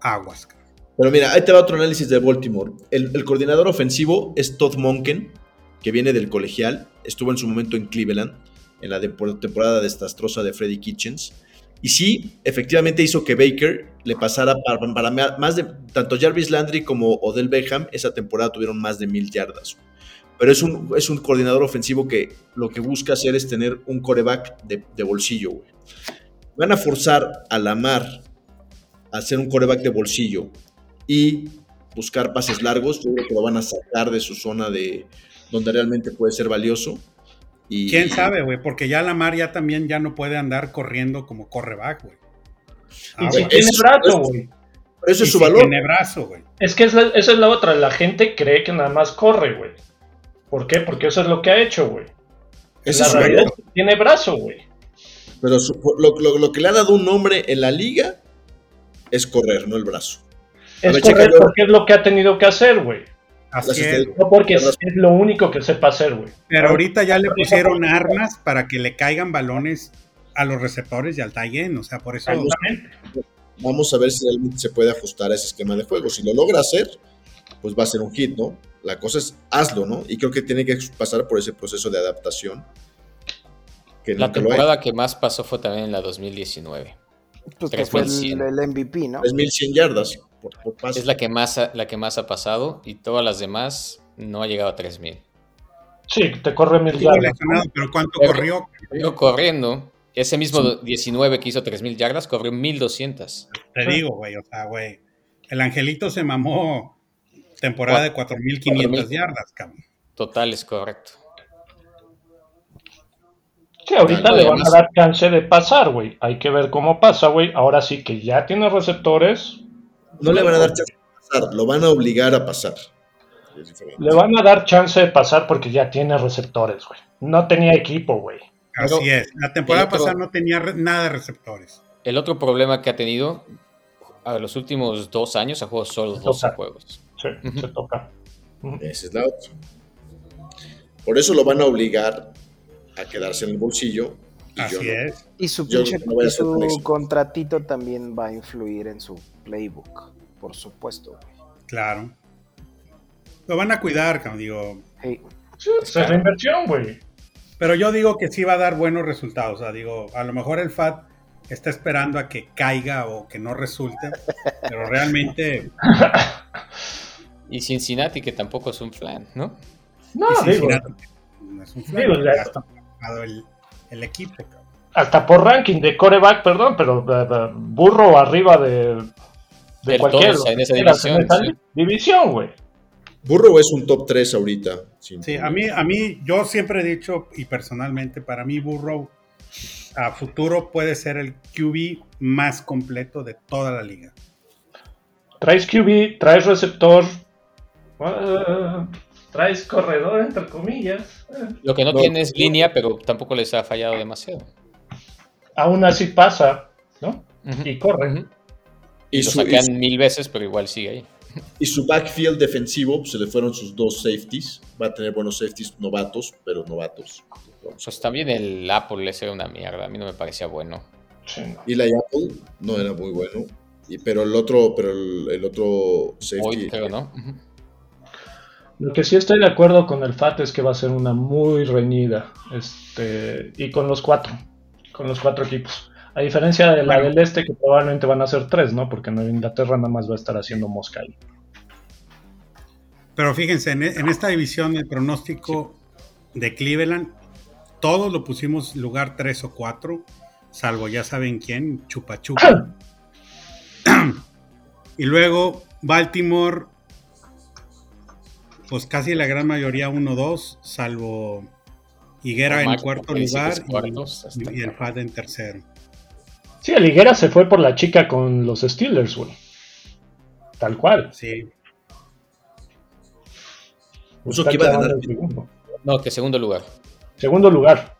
aguas. cabrón.
Pero mira, ahí te va otro análisis de Baltimore. El, coordinador ofensivo es Todd Monken, que viene del colegial. Estuvo en su momento en Cleveland, en la temporada desastrosa de Freddy Kitchens. Y sí, efectivamente hizo que Baker le pasara para, más de. Tanto Jarvis Landry como Odell Beckham esa temporada tuvieron más de mil yardas. Pero es un, es un coordinador ofensivo que lo que busca hacer es tener un coreback de, de bolsillo. Van a forzar a Lamar a ser un coreback de bolsillo y buscar pases largos. Yo creo que lo van a sacar de su zona de donde realmente puede ser valioso. Y,
¿Quién sabe, güey? Porque ya Lamar ya también ya no puede andar corriendo como corre back, güey.
Y
Aguas.
si
es-
tiene brazo, güey.
Eso
Y
es su
si
valor.
Tiene brazo, güey.
Es que es la- esa es la otra. La gente cree que nada más corre, güey. ¿Por qué? Porque eso es lo que ha hecho, güey.
Ese
la
es
realidad es que tiene brazo, güey.
Pero su- lo, lo- lo que le ha dado un nombre en la liga es correr, no el brazo. A
Es
ver, chécalo.
porque es lo que ha tenido que hacer, güey.
Así es.
No porque es, lo único que sepa hacer, güey.
Pero ahorita ya le pusieron armas para que le caigan balones a los receptores y al tight end, O sea, por eso.
Vamos a ver si realmente se puede ajustar a ese esquema de juego. Si lo logra hacer, pues va a ser un hit, ¿no? La cosa es hazlo, ¿no? Y creo que tiene que pasar por ese proceso de adaptación. Que
La temporada que más pasó fue también en la 2019.
Pues que fue el,
3100.
el MVP, ¿no?
3100 yardas por, por pase.
Es la que más ha, la que más ha pasado y todas las demás no ha llegado a 3000.
Sí, te corre mil
Sí,
yardas.
pero ¿cuánto
Pero-
corrió?
Corriendo, ese mismo 19 que hizo 3000 yardas corrió 1200.
Te digo, güey, o sea, güey. El Angelito se mamó temporada de 4.500
4,000.
yardas, cabrón.
Total es correcto.
Sí, ahorita
Ah,
le van a
además-
dar chance de pasar, güey. Hay que ver cómo pasa, güey. Ahora sí que ya tiene receptores.
No le van a dar chance de pasar, lo van a obligar a pasar.
Le van a dar chance de pasar porque ya tiene receptores, güey. No tenía equipo, güey.
Pero-
Así es. La temporada
otro-
pasada no tenía nada de receptores.
El otro problema que ha tenido a los últimos dos años ha jugado solo 12
Total.
juegos.
Sí, se toca.
Esa es la otra. Por eso lo van a obligar a quedarse en el bolsillo. Y yo
Así
no.
es.
Y su,
Yo
pinche-
no voy a
y su contratito también va a influir en su playbook, por supuesto. güey.
Claro. Lo van a cuidar, cabrón, digo.
Hey,
Sí, es la inversión, güey.
Pero yo digo que sí va a dar buenos resultados. O sea, digo, a lo mejor el FAT está esperando a que caiga o que no resulte. Pero realmente,
Y Cincinnati, que tampoco es un flan, ¿no?
No, digo,
no es un flan,
Digo, ya-
ya está formado el, el equipo,
hasta por ranking de coreback, perdón, pero eh, eh, burro arriba de, de cualquier
en esa división, sí.
división, güey.
Burrow es un top 3 ahorita.
Sí, a mí, a mí, yo siempre he dicho, y personalmente, para mí Burrow a futuro puede ser el QB más completo de toda la liga.
Traes QB, traes receptor, ah, traes corredor, entre comillas.
Lo que no,
No.
tiene es línea, pero tampoco les ha fallado demasiado.
Aún así pasa, ¿no? Y corre.
Y
Lo
su, y,
sacan
su,
mil veces, pero igual sigue ahí.
y su backfield defensivo, pues, se le fueron sus dos safeties. Va a tener buenos safeties novatos, pero novatos.
Pues también el Apple ese era una mierda. A mí no me parecía bueno.
Sí, no.
Y la Apple no era muy bueno. Y, pero el otro, pero el, el otro safety.
Hoy creo, ¿no?
Lo que sí estoy de acuerdo con el FAT es que va a ser una muy reñida. Este, y con los cuatro. Con los cuatro equipos. A diferencia de la
Bueno.
del este, que probablemente van a ser tres, ¿no? Porque Nueva Inglaterra nada más va a estar haciendo mosca ahí.
Pero fíjense, en, en esta división el pronóstico de Cleveland, todos lo pusimos lugar 3 o 4, salvo ya saben quién, Chupa Chupa. y luego Baltimore, pues casi la gran mayoría 1-2, salvo Higuera en cuarto lugar
cuartos, hasta
y, y el. FAD en tercero.
Sí, el Higuera se fue por la chica con los Steelers, güey. Tal cual.
Sí,
Puso
Está
que iba a
clavando
ganar.
el segundo.
No, que segundo lugar.
Segundo lugar.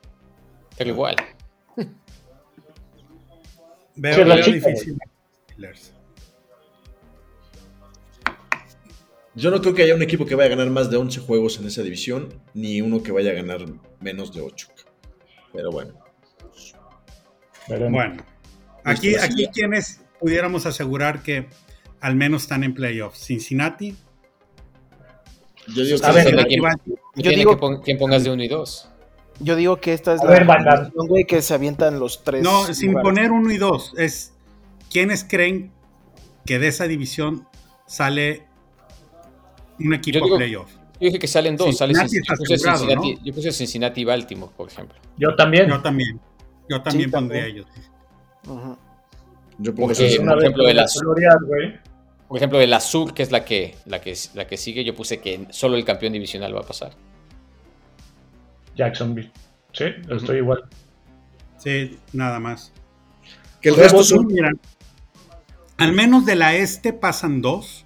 Pero igual.
veo,
Sí, la
veo
chica,
difícil.
Yo no creo que haya un equipo que vaya a ganar más de 11 juegos en esa división, ni uno que vaya a ganar menos de 8. Pero bueno.
Veremos.
Bueno, aquí, aquí quienes pudiéramos asegurar que al menos están en playoffs. Cincinnati,
Yo digo que
ver,
va-
depende
digo-
que pongas de uno y dos.
Yo digo que esta es
A
la
ver,
güey, que se avientan los tres.
No, sin poner uno y dos. Es quiénes creen que de esa división sale un equipo
Yo digo-
playoff.
Yo dije que salen dos. Sale yo, puse
asegurado,
Cincinnati,
¿no?
yo puse Cincinnati y Baltimore, por ejemplo.
Yo también.
Yo también. Yo también
Sí,
pondría
también.
ellos.
Ujú.
Yo pongo
Porque- por ejemplo,
que
de
la.
Por ejemplo, el Azul, que es la que, la que, la que sigue, yo puse que solo el campeón divisional va a pasar.
Jacksonville. Sí, estoy igual.
Sí, nada más.
que el resto son.
mira, al menos de la este pasan dos.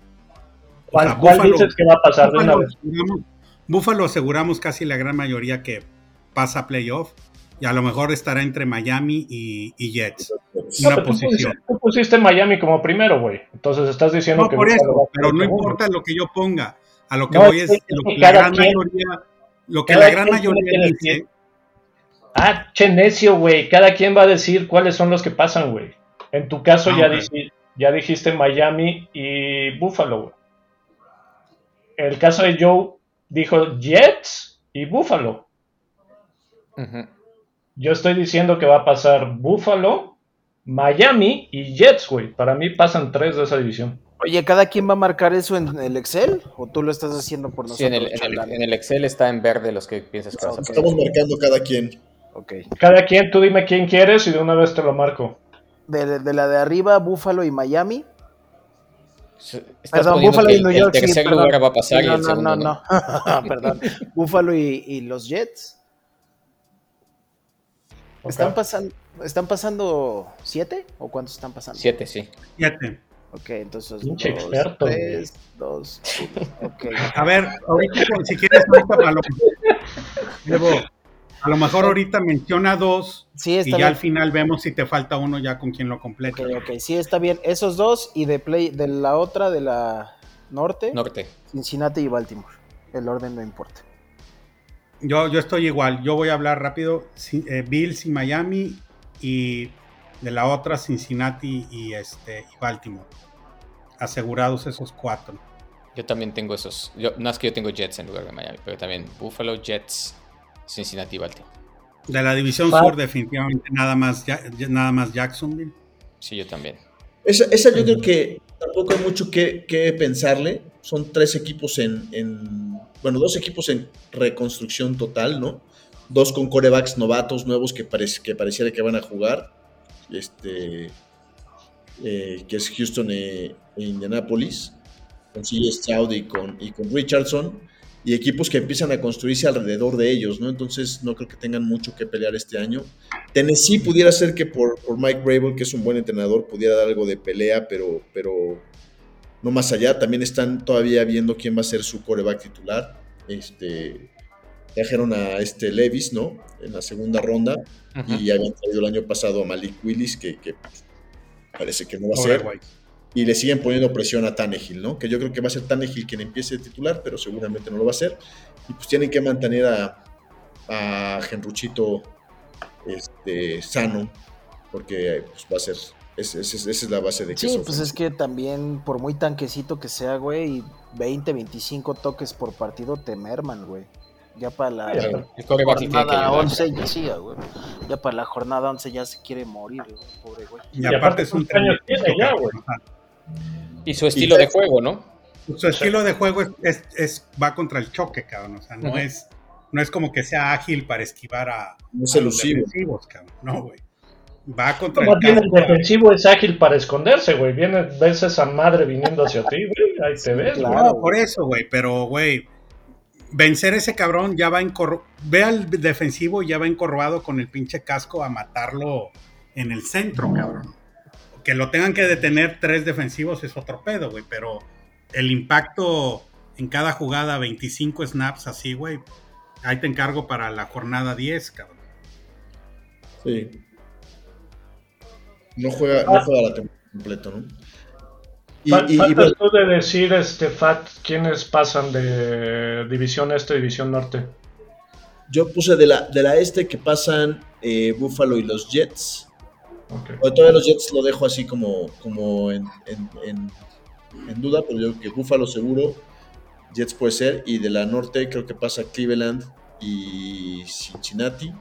¿Cuál,
O sea,
cuál
Buffalo-
dices que va a pasar de una vez?
aseguramos, Búfalo aseguramos casi la gran mayoría que pasa a playoff. Y a lo mejor estará entre Miami y, y Jets.
No,
Una
pero tú pusiste-
posición.
Tú pusiste Miami como primero, güey. Entonces estás diciendo
No
que.
por eso,
a
pero no importa lo que yo ponga. A lo que
No,
voy
es
es
que-
lo
que
la gran
quien-
mayoría, lo que la gran mayoría dice.
Ah, che necio, güey. Cada quien va a decir cuáles son los que pasan, güey. En tu caso
Ah,
ya,
ok.
dij- ya dijiste Miami y Buffalo, güey. En el caso de Joe, dijo Jets y Buffalo. Yo estoy diciendo que va a pasar Buffalo, Miami y Jets, güey. Para mí pasan tres de esa división.
Oye, ¿cada quien va a marcar eso en el Excel? ¿O tú lo estás haciendo por
Sí,
nosotros?
en el, en, el, en el Excel está en verde los que piensas que vas a.
Estamos marcando cada quien.
Ok.
Cada quien, tú dime quién quieres y de una vez te lo marco.
De, de la de arriba, Buffalo y Miami.
Estás
Perdón, Buffalo y New
el
York. sí,
tercer lugar va a pasar y
no,
el
no,
segundo
no,
no.
no. perdón. Buffalo y, y los Jets. ¿Están, pasando, ¿Están pasando siete? ¿O cuántos están pasando?
Siete, sí.
Fíjate.
Ok, entonces
Pinche
dos,
experto,
tres, dos, uno. Ok.
A ver, ahorita, si quieres, ahorita a lo, Luego, a lo mejor ahorita menciona dos
Sí,
y
está
ya
bien.
al final vemos si te falta uno ya con quien lo complete.
Ok, ok, sí, está bien. Esos dos y de play de la otra, de la norte,
Norte.
Cincinnati y Baltimore. El orden no importa.
Yo, yo estoy igual. Yo voy a hablar rápido. Eh, Bills y Miami y de la otra Cincinnati y este y Baltimore. Asegurados esos cuatro.
Yo también tengo esos. Yo, no es que yo tengo Jets en lugar de Miami, pero también Buffalo, Jets, Cincinnati y Baltimore.
De la división
Ah.
sur definitivamente nada más Ya- ya- nada más Jacksonville.
Sí, yo también.
Esa, esa yo creo que tampoco hay mucho que, que pensarle. Son tres equipos en, en- Bueno, dos equipos en reconstrucción total, ¿no? Dos con corebacks novatos nuevos que, parece, que pareciera que van a jugar. Este. eh, que es Houston e, e Indianapolis. Con CJ Stroud y con, y con Richardson. Y equipos que empiezan a construirse alrededor de ellos, ¿no? Entonces no creo que tengan mucho que pelear este año. Tennessee pudiera ser que por, por Mike Vrabel, que es un buen entrenador, pudiera dar algo de pelea, pero, pero no más allá. También están todavía viendo quién va a ser su coreback titular. Este, trajeron a este Levis, ¿no? En la segunda ronda. Y habían traído el año pasado a Malik Willis, que, que parece que no va a ser. Y le siguen poniendo presión a Tannehill, ¿no? Que yo creo que va a ser Tannehill quien empiece de titular, pero seguramente no lo va a hacer. Y pues tienen que mantener a, a Genruchito este, sano, porque pues, va a ser. Es- es- es- esa es la base de que
Sí,
es
pues es que también, por muy tanquecito que sea, güey, 20, 25 toques por partido te merman, güey. Ya para la jornada
ayudar.
11, ya sí, güey. Ya para la jornada 11 ya se quiere morir, güey, pobre güey.
Y,
Y
aparte,
aparte,
es un
¿cuántos años tiene ya, güey?
Y su estilo de juego, ¿no?
Su estilo de juego es, es- es- va contra el choque, cabrón. O sea, no
Ujú.
es no es como que sea ágil para esquivar a,
No es
a los
elusivo.
defensivos, cabrón. No, güey. Va contra
Más
el
bien el
casco.
defensivo es ágil para esconderse, güey. Viene, ves esa madre viniendo hacia ti, güey. Ahí te ves, güey.
claro.
No, por eso, güey. Pero, güey, vencer ese cabrón ya va encorro... Ve al defensivo y ya va encorvado con el pinche casco a matarlo en el centro, cabrón. Que lo tengan que detener tres defensivos es otro pedo, güey. Pero el impacto en cada jugada, 25 snaps así, güey. Ahí te encargo para la jornada 10, cabrón.
Sí. No juega, no juega la temporada completo, ¿no? Y,
Fal-
y- y
Faltas
bueno,
tú de decir, este, Fat, quiénes pasan de división este, división norte.
yo puse de la, de la este que pasan eh, Buffalo y los Jets.
Ok.
Bueno, todavía los Jets lo dejo así como, como en, en- en- en duda, pero yo creo que Buffalo seguro, Jets puede ser, y de la norte creo que pasa Cleveland y Cincinnati,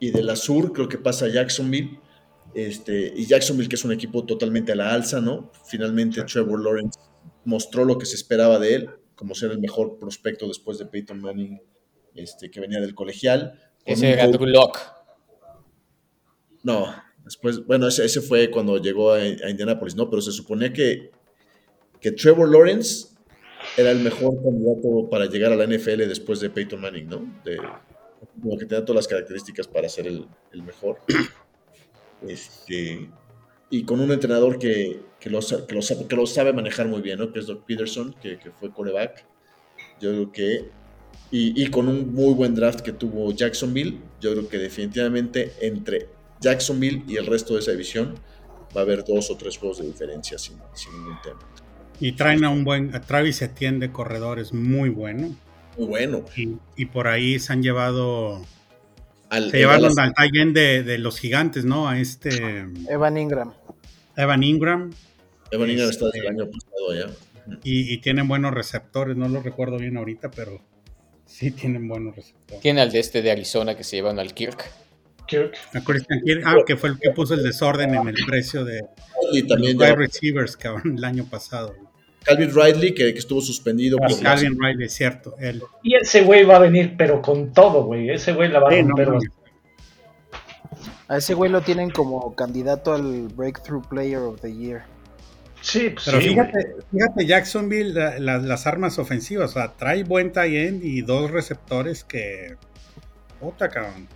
y de la sur creo que pasa Jacksonville, este, y Jacksonville que es un equipo totalmente a la alza, ¿no? Finalmente Trevor Lawrence mostró lo que se esperaba de él, como ser el mejor prospecto después de Peyton Manning, este, que venía del colegial.
Ese era Drew Lock.
no, después, bueno, ese, ese fue cuando llegó a, a Indianapolis, ¿no? Pero se suponía que, que Trevor Lawrence era el mejor candidato para llegar a la NFL después de Peyton Manning, ¿no? De, como que tenía todas las características para ser el, el mejor. Este, y con un entrenador que, que, lo, que, lo, sa- que lo sabe manejar muy bien, ¿no? Que es Doc Peterson, que, que fue coreback. Yo creo que Y, y con un muy buen draft que tuvo Jacksonville, yo creo que definitivamente entre Jacksonville y el resto de esa división va a haber dos o tres juegos de diferencia sin, sin ningún tema.
Y traen a un buen, a Travis Etienne de corredores muy bueno.
Muy bueno.
Y, y por ahí se han llevado,
Al,
se llevaron al tight de, de los gigantes, ¿no? A este
Evan Ingram.
Evan Ingram.
Evan Ingram está
este-
desde el año pasado ya.
Y, y tienen buenos receptores, no los recuerdo bien ahorita, pero sí tienen buenos receptores.
Tiene al de este de Arizona que se llevan al Kirk.
Kirk.
A Christian Kirk, ah, que fue el que puso el desorden en el precio de
Y
los
ya
receivers, cabrón, el año pasado.
Calvin Ridley, que, que estuvo suspendido.
Ah,
por
Calvin Riley, es cierto. Él.
Y ese güey va a venir, pero con todo, güey. Ese güey la va a
Sí, no
romper.
mames.
A ese güey lo tienen como candidato al Breakthrough Player of the Year.
sí, pues
Pero
sí,
fíjate, fíjate, Jacksonville, la- la- las armas ofensivas, o sea, trae buen tight end y dos receptores que. Puta, cabrón.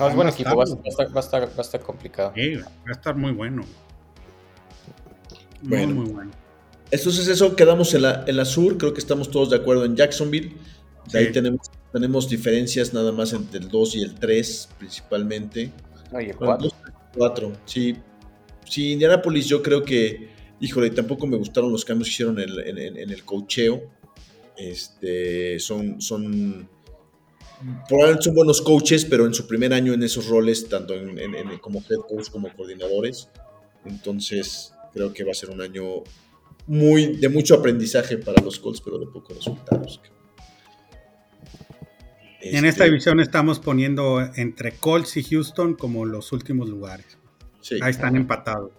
No, es buen equipo, a estar, va a estar- va a estar complicado.
Sí, va a estar muy bueno. Muy,
Bueno.
muy bueno.
Entonces eso, quedamos en la, en la sur, creo que estamos todos de acuerdo en Jacksonville. De ahí tenemos, tenemos diferencias nada más entre el 2 y el 3 principalmente.
Oye,
Bueno,
cuatro.
dos, cuatro, sí. Sí, Indianapolis yo creo que, híjole, tampoco me gustaron los cambios que hicieron en, el- en- en- en el cocheo. Este, son, son, probablemente son buenos coaches, pero en su primer año en esos roles, tanto en, en- en- como head coach como coordinadores. Entonces, creo que va a ser un año muy, de mucho aprendizaje para los Colts, pero de pocos resultados.
En esta
Este,
división estamos poniendo entre Colts y Houston como los últimos lugares.
sí.
Ahí están empatados,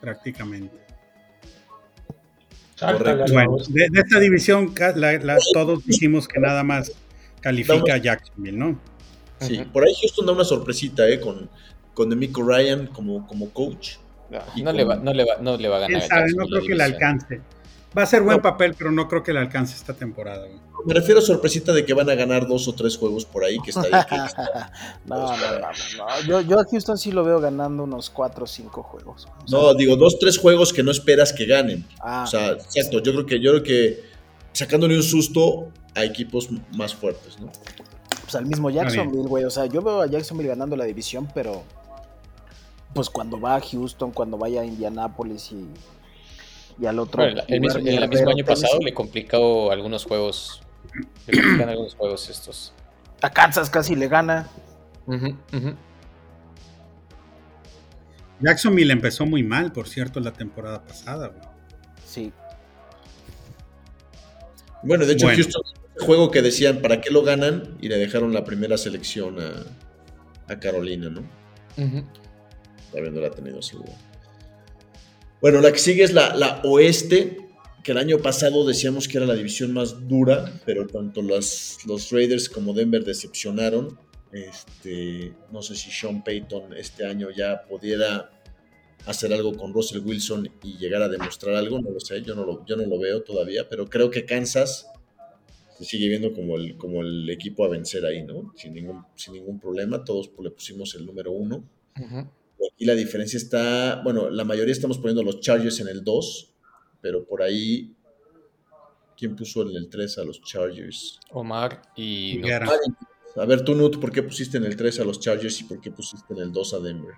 prácticamente. Bueno, de, de esta división ca- la- la- todos dijimos que nada más califica a Jacksonville, ¿no?
Sí, por ahí Houston da una sorpresita, ¿eh? Con, con Demico Ryan como, como coach.
No, le va, no, le va, no le va a ganar.
Sabe, no creo que le alcance. Va a ser buen
No.
papel, pero no creo que le alcance esta temporada. güey.
Me refiero a sorpresita de que van a ganar dos o tres juegos por ahí, que está ahí. que- está-
no, no, no, no. Yo, yo a Houston sí lo veo ganando unos 4 o 5 juegos. O sea,
No, digo, dos, tres juegos que no esperas que ganen.
ah,
O sea, exacto, yo creo que, yo creo que sacándole un susto a equipos más fuertes, ¿no?
pues al mismo Jacksonville, güey. O sea, yo veo a Jacksonville ganando la división, pero pues cuando va a Houston, cuando vaya a Indianapolis y, y al otro.
Bueno, el, mismo, el mismo año pasado
Tennessee.
le complicó algunos juegos. Le complican algunos juegos estos.
A Kansas casi le gana.
Jacksonville empezó muy mal, por cierto, la temporada pasada. güey.
Sí.
Bueno, de hecho,
Bueno.
Houston, ese juego que decían, ¿para qué lo ganan? Y le dejaron la primera selección a, a Carolina, ¿no?
Ujú.
Habiéndola tenido seguro. Bueno, la que sigue es la, oeste, que el año pasado decíamos que era la división más dura, pero tanto los Raiders como Denver decepcionaron. Este, no sé si Sean Payton este año ya pudiera hacer algo con Russell Wilson y llegar a demostrar algo, no lo sé, yo no lo, yo no lo veo todavía, pero creo que Kansas se sigue viendo como el, como el equipo a vencer ahí, ¿no? Sin ningún, sin ningún problema, todos le pusimos el número uno.
Ujú.
Aquí la diferencia está, bueno, la mayoría estamos poniendo los Chargers en el 2, pero por ahí, ¿quién puso en el 3 a los Chargers?
Omar y.
Higuera.
A ver, tú, Nut, ¿por qué pusiste en el 3 a los Chargers y por qué pusiste en el 2 a Denver?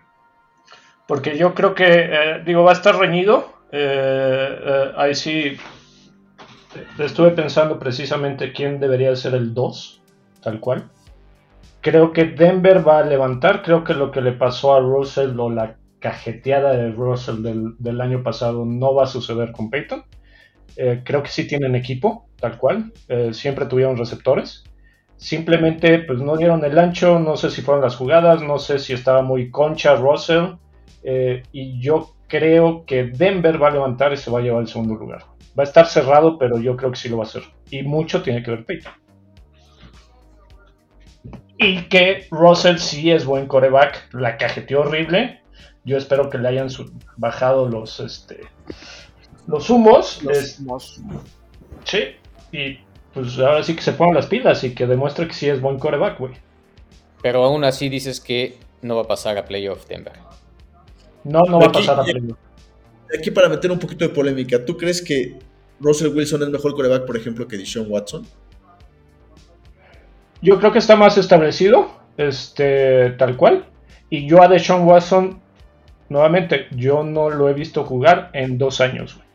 Porque yo creo que, eh, digo, va a estar reñido. Eh, eh, ahí sí estuve pensando precisamente quién debería ser el 2, tal cual. Creo que Denver va a levantar. Creo que lo que le pasó a Russell o la cajeteada de Russell del, año pasado no va a suceder con Peyton. Eh, creo que sí tienen equipo, tal cual. Eh, siempre tuvieron receptores. Simplemente pues no dieron el ancho, no sé si fueron las jugadas, no sé si estaba muy concha Russell. eh, y yo creo que Denver va a levantar y se va a llevar el segundo lugar. Va a estar cerrado, pero yo creo que sí lo va a hacer. Y mucho tiene que ver Peyton. Y que Russell sí es buen coreback, la cajeteó horrible. Yo espero que le hayan bajado los, este, los humos.
Los
Es-
mos-
Sí, y pues ahora sí que se pongan las pilas y que demuestre que sí es buen coreback, güey.
Pero aún así dices que no va a pasar a playoff Denver.
No, no va a pasar a playoff.
Aquí para meter un poquito de polémica, ¿tú crees que Russell Wilson es mejor coreback, por ejemplo, que Deshaun Watson?
Yo creo que está más establecido, este, tal cual. Y yo a Deshaun Watson, nuevamente, yo no lo he visto jugar en dos años, güey.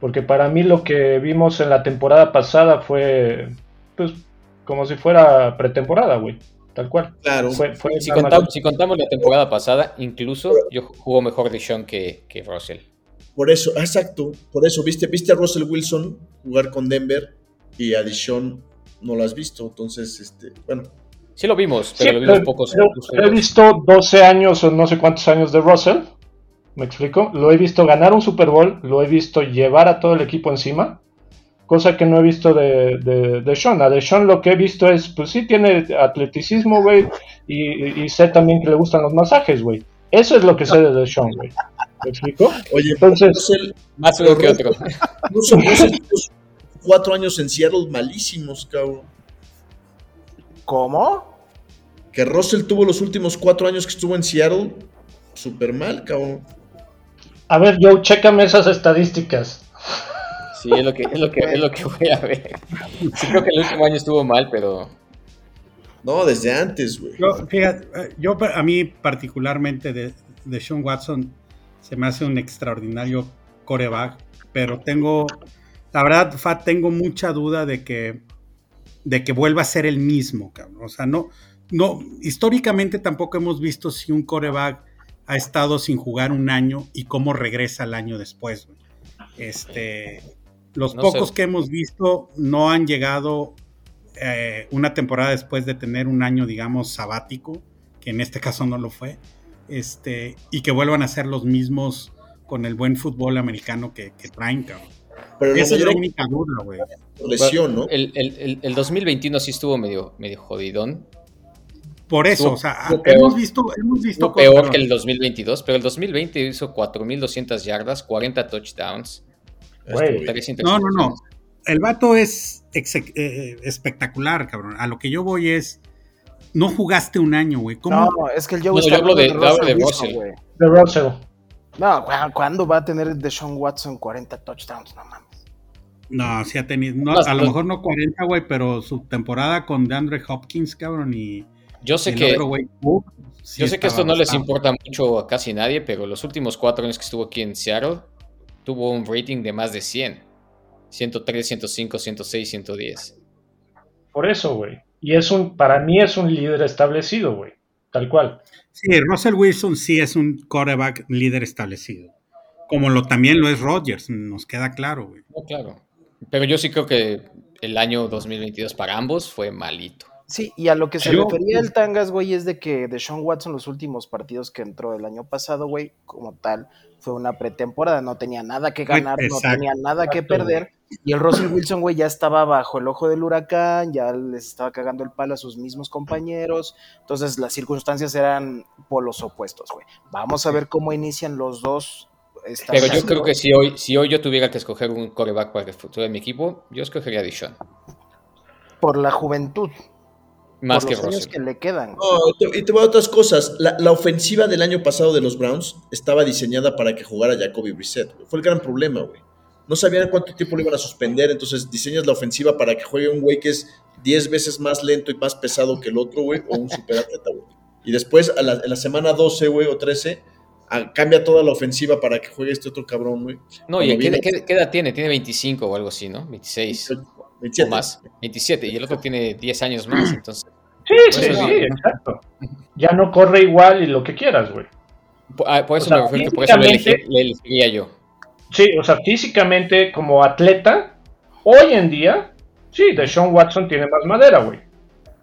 Porque para mí lo que vimos en la temporada pasada fue, pues, como si fuera pretemporada, güey. Tal cual.
Claro.
Fue- fue
Si contamos, si contamos la temporada pasada, incluso yo jugó mejor Deshaun que, que Russell.
Por eso, exacto, por eso, viste, viste a Russell Wilson jugar con Denver y a Dishon no lo has visto, entonces, este, bueno,
Sí lo vimos,
Sí,
pero lo vimos
pero-
pocos.
pero- he visto 12 años o no sé cuántos años de Russell. ¿Me explico? Lo he visto ganar un Super Bowl, lo he visto llevar a todo el equipo encima, cosa que no he visto de, de, de Sean. A de Sean lo que he visto es, pues sí, tiene atleticismo, güey, y, y sé también que le gustan los masajes, güey. Eso es lo que sé de Sean, güey. ¿Me explico?
oye,
Entonces-
Russell,
Más uno que otro.
Russell, Russell tuvo cuatro años en Seattle malísimos, cabrón.
¿Cómo?
Que Russell tuvo los últimos cuatro años que estuvo en Seattle súper mal, cabrón.
A ver, Joe, chécame esas estadísticas.
Sí, es lo que, es lo que, es lo que voy a ver. Sí, creo que el último año estuvo mal, pero
No, desde antes, güey.
Yo, fíjate, yo a mí particularmente de, de Sean Watson se me hace un extraordinario coreback, pero tengo, la verdad, Fat, tengo mucha duda de que, de que vuelva a ser el mismo, cabrón. O sea, no, no, históricamente tampoco hemos visto si un coreback ha estado sin jugar un año y cómo regresa el año después. güey. Este, los
No
pocos
sé.
que hemos visto no han llegado eh, una temporada después de tener un año, digamos, sabático, que en este caso no lo fue, este, y que vuelvan a ser los mismos con el buen fútbol americano que, que traen, cabrón.
Pero
Esa es la única duda, güey.
lesión, ¿no?
el, el, el, el 2021 sí estuvo medio, medio jodidón.
Por eso,
Estuvo-
o sea,
peor.
hemos visto, hemos visto
Estuvo peor que el 2022, pero el 2020 hizo 4.200 yardas, 40 touchdowns,
Güey.
3
No, no, no. El vato es exe- eh, espectacular, cabrón. A lo que yo voy es, no jugaste un año, güey. ¿Cómo?
No, es que el Joe
No,
está
yo hablo de-
hablando
hablo de Russell.
güey.
De Russell.
No, güey, ¿cuándo va a tener Deshaun Watson 40 touchdowns? No mames.
No, sí ha tenido, no, a lo mejor no 40, güey, pero su temporada con DeAndre Hopkins, cabrón, y
Yo sé
el
que,
otro sí
yo sé que esto no les importa mucho a casi nadie, pero los últimos cuatro años que estuvo aquí en Seattle, tuvo un rating de más de 100. 103, 105, 106, 110.
Por eso, güey. Y es un, para mí es un líder establecido, güey. Tal cual.
Sí, Russell Wilson sí es un quarterback líder establecido. Como lo también lo es Rodgers, nos queda claro, güey.
No, claro. Pero yo sí creo que el año 2022 para ambos fue malito.
Sí, y a lo que se
Yo-
refería el Tangas, güey, es de que Deshaun Watson los últimos partidos que entró el año pasado, güey, como tal, fue una pretemporada, no tenía nada que ganar, no tenía nada que perder, y el Russell Wilson, güey, ya estaba bajo el ojo del huracán, ya les estaba cagando el palo a sus mismos compañeros, entonces las circunstancias eran polos opuestos, güey. Vamos a ver cómo inician los dos.
Pero yo creo que si hoy, si hoy yo tuviera que escoger un coreback para el futuro de mi equipo, yo escogería a Dishon.
Por la juventud,
Más
por
que
los años que le quedan.
No, y te- voy a otras cosas. La, la ofensiva del año pasado de los Browns estaba diseñada para que jugara Jacoby Brissett. Fue el gran problema, güey. No sabían cuánto tiempo lo iban a suspender, entonces diseñas la ofensiva para que juegue un güey que es 10 veces más lento y más pesado que el otro, güey, o un superatleta, güey. Y después, a la, en la semana 12, güey, o 13, a- cambia toda la ofensiva para que juegue este otro cabrón, güey.
No, ¿y
Cuando
qué,
vino-
qué- qué edad tiene? Tiene 25 o algo así, ¿no? 26
27.
o más. 27 y el otro tiene 10 años más, entonces...
Sí, sí, sí,
sí.
exacto. Ya no corre igual y lo que quieras, güey.
Por, ah, por eso
O sea,
me refiero que por eso lo elegí-
físicamente-
le elegiría yo.
Sí, o sea, físicamente como atleta, hoy en día, sí, Deshaun Watson tiene más madera, güey.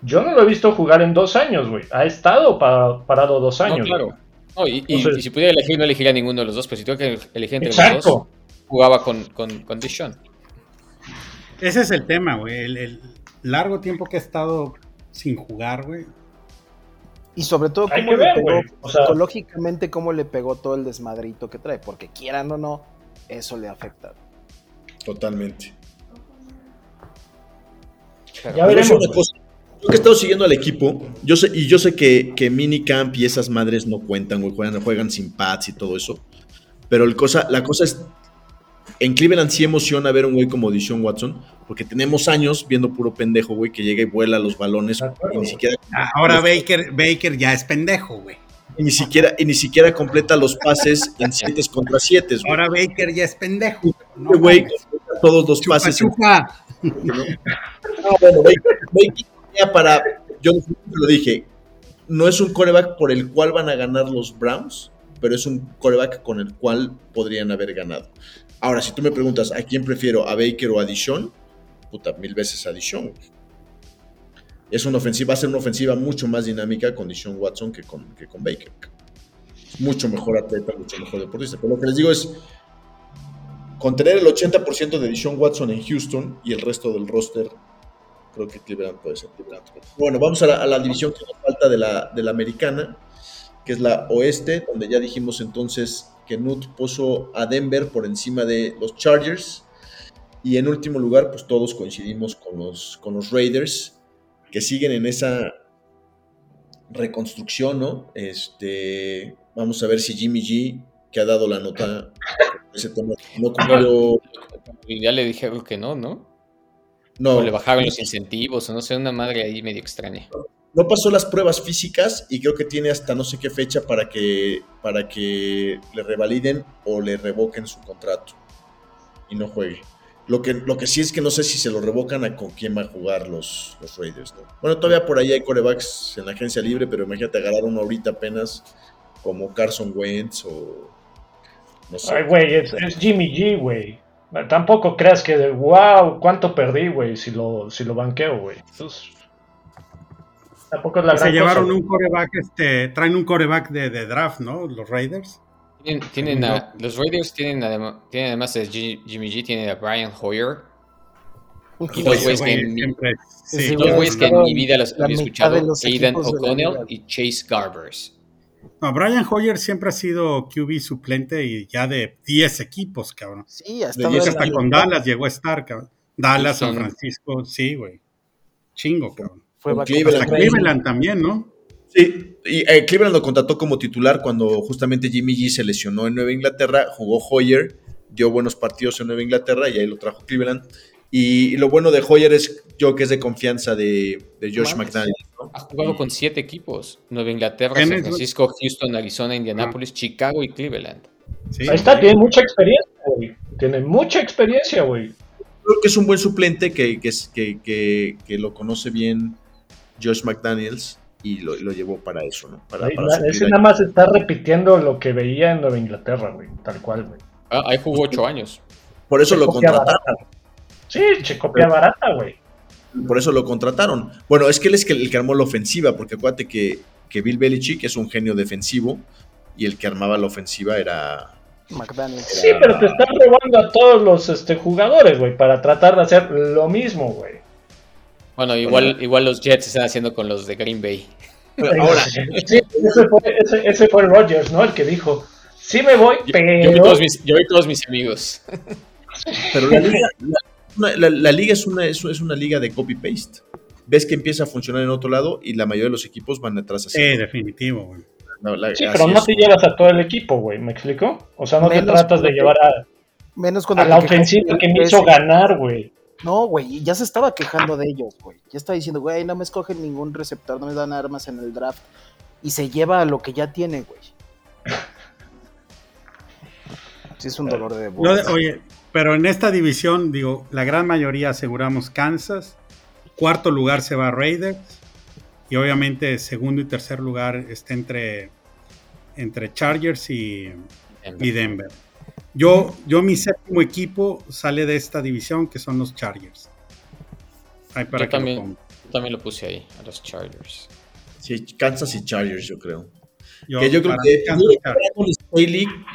Yo no lo he visto jugar en dos años, güey. Ha estado pa- parado dos
No,
años.
claro.
güey.
No, y, y-
Entonces-
y si pudiera elegir, no elegiría ninguno de los dos, pero si tengo que elegir entre los dos, jugaba con, con, con Deshaun.
Ese es el tema, güey. El, el largo tiempo que ha estado sin jugar, güey.
Y sobre todo, cómo
que
le
ver,
pegó.
O sea-
psicológicamente, cómo le pegó todo el desmadrito que trae, porque quieran o no, eso le afecta.
Totalmente.
Pero-
Ya veremos,
una cosa, Yo que he estado siguiendo al equipo, yo sé, y yo sé que, que minicamp y esas madres no cuentan, güey, juegan, juegan sin pads y todo eso. Pero el cosa, la cosa es, en Cleveland sí emociona ver un güey como Dishon Watson, porque tenemos años viendo puro pendejo, güey, que llega y vuela los balones y ni siquiera
Ahora Baker, Baker ya es pendejo, güey.
y ni siquiera y ni siquiera completa los pases en 7 contra 7, güey.
Ahora Baker ya es pendejo. No,
Este güey
mames.
completa todos los
Chupa,
pases. en-
chupa.
No, bueno, Baker, Baker para yo lo dije, no es un coreback por el cual van a ganar los Browns, pero es un coreback con el cual podrían haber ganado. Ahora, si tú me preguntas a quién prefiero, a Baker o a Dishon, puta, mil veces a Dishon. Es una ofensiva, va a ser una ofensiva mucho más dinámica con Dishon Watson que con, que con Baker. Mucho mejor atleta, mucho mejor deportista. Pero lo que les digo es, con tener el 80% de Dishon Watson en Houston y el resto del roster, creo que Cleveland puede ser Cleveland. Bueno, vamos a la, a la división que nos falta de la, de la americana, que es la oeste, donde ya dijimos entonces que Nut puso a Denver por encima de los Chargers. Y en último lugar, pues todos coincidimos con los, con los Raiders, que siguen en esa reconstrucción, ¿no? Este, vamos a ver si Jimmy G, que ha dado la nota, ese tema, no cumplió,
ya le dijeron que no, ¿no?
No,
O le bajaron los incentivos, o no sé, una madre ahí medio extraña.
no pasó las pruebas físicas y creo que tiene hasta no sé qué fecha para que, para que le revaliden o le revoquen su contrato y no juegue. Lo que, lo que sí es que no sé si se lo revocan a con quién va a jugar los, los Raiders. ¿no? Bueno, todavía por ahí hay corebacks en la agencia libre, pero imagínate agarrar uno ahorita apenas como Carson Wentz o no sé.
Ay, güey, es, es Jimmy G, güey. Tampoco creas que, de, wow, cuánto perdí, güey, si lo, si lo banqueo, güey. Tampoco es la
Se llevaron
cosa,
un coreback, este, traen un coreback de, de draft, ¿no? Los Raiders.
Tienen, tienen a- los Raiders tienen, adem- tienen además de Jimmy G, tienen a Brian Hoyer. Y dos güeyes que, en mi-
siempre-
Sí,
dos que en mi vida los había escuchado. Aidan O'Connell y Chase Garbers.
No, Brian Hoyer siempre ha sido QB suplente y ya de 10 equipos, cabrón.
Sí, ha
De
Hasta con Dallas llegó a estar, cabrón. Dallas, San. Francisco, sí, güey. Chingo, cabrón.
fue
Cleveland.
Hasta Cleveland también, ¿no?
Sí, y eh, Cleveland lo contrató como titular cuando justamente Jimmy G se lesionó en Nueva Inglaterra, jugó Hoyer, dio buenos partidos en Nueva Inglaterra y ahí lo trajo Cleveland. Y, lo bueno de Hoyer es yo que es de confianza de, de Josh. McDaniel. ¿no?
Ha jugado con siete equipos: Nueva Inglaterra,
¿Quién
San
es?
Francisco, Houston, Arizona, Indianapolis, Chicago y Cleveland.
Sí,
Ahí está, tiene mucha experiencia, güey. Tiene mucha experiencia, güey.
Creo que es un buen suplente que, que, que, que- que lo conoce bien Josh McDaniels y lo, lo llevó para eso, ¿no? Para, suplir
ese
ahí.
nada más está repitiendo lo que veía en Nueva Inglaterra, güey. Tal cual, güey.
Ah, ahí jugó ocho años.
Por eso lo contrataron.
barata. Sí, che, copia barata, güey.
Por eso lo contrataron. Bueno, es que él es que el que armó la ofensiva, porque acuérdate que, que Bill Belichick es un genio defensivo y el que armaba la ofensiva era.
McDaniel.
Sí, pero te están robando a todos los este, jugadores, güey, para tratar de hacer lo mismo, güey.
Bueno, igual, igual los Jets están haciendo con los de Green Bay.
Ahora,
Sí, ese fue, ese, ese fue Rogers, ¿no? El que dijo, sí me voy,
Yo, yo vi
pero...
todos mis, yo vi todos mis amigos.
pero la liga, la, la- la liga es, una, es, es una liga de copy-paste. Ves que empieza a funcionar en otro lado y la mayoría de los equipos van atrás así.
Sí, definitivo, güey.
No, la-
Sí, pero no
es.
te llevas a todo el equipo, güey, ¿me explico? O sea, no te tratas de llevar a,
Menos cuando
a la ofensiva que me hizo ganar, güey.
No, güey, ya se estaba quejando de ellos, güey. Ya estaba diciendo, güey, no me escogen ningún receptor, no me dan armas en el draft. Y se lleva a lo que ya tiene, güey. Sí, es un dolor de bolas.
oye, pero en esta división, digo, la gran mayoría aseguramos Kansas. Cuarto lugar se va a Raiders. Y obviamente segundo y tercer lugar está entre, entre Chargers y, y Denver. Yo, yo mi séptimo equipo sale de esta división que son los Chargers. Ahí para
Yo
que lo
también. Yo también lo puse ahí, a los Chargers.
Sí, Kansas y Chargers, yo creo.
Yo,
que yo creo que
Kansas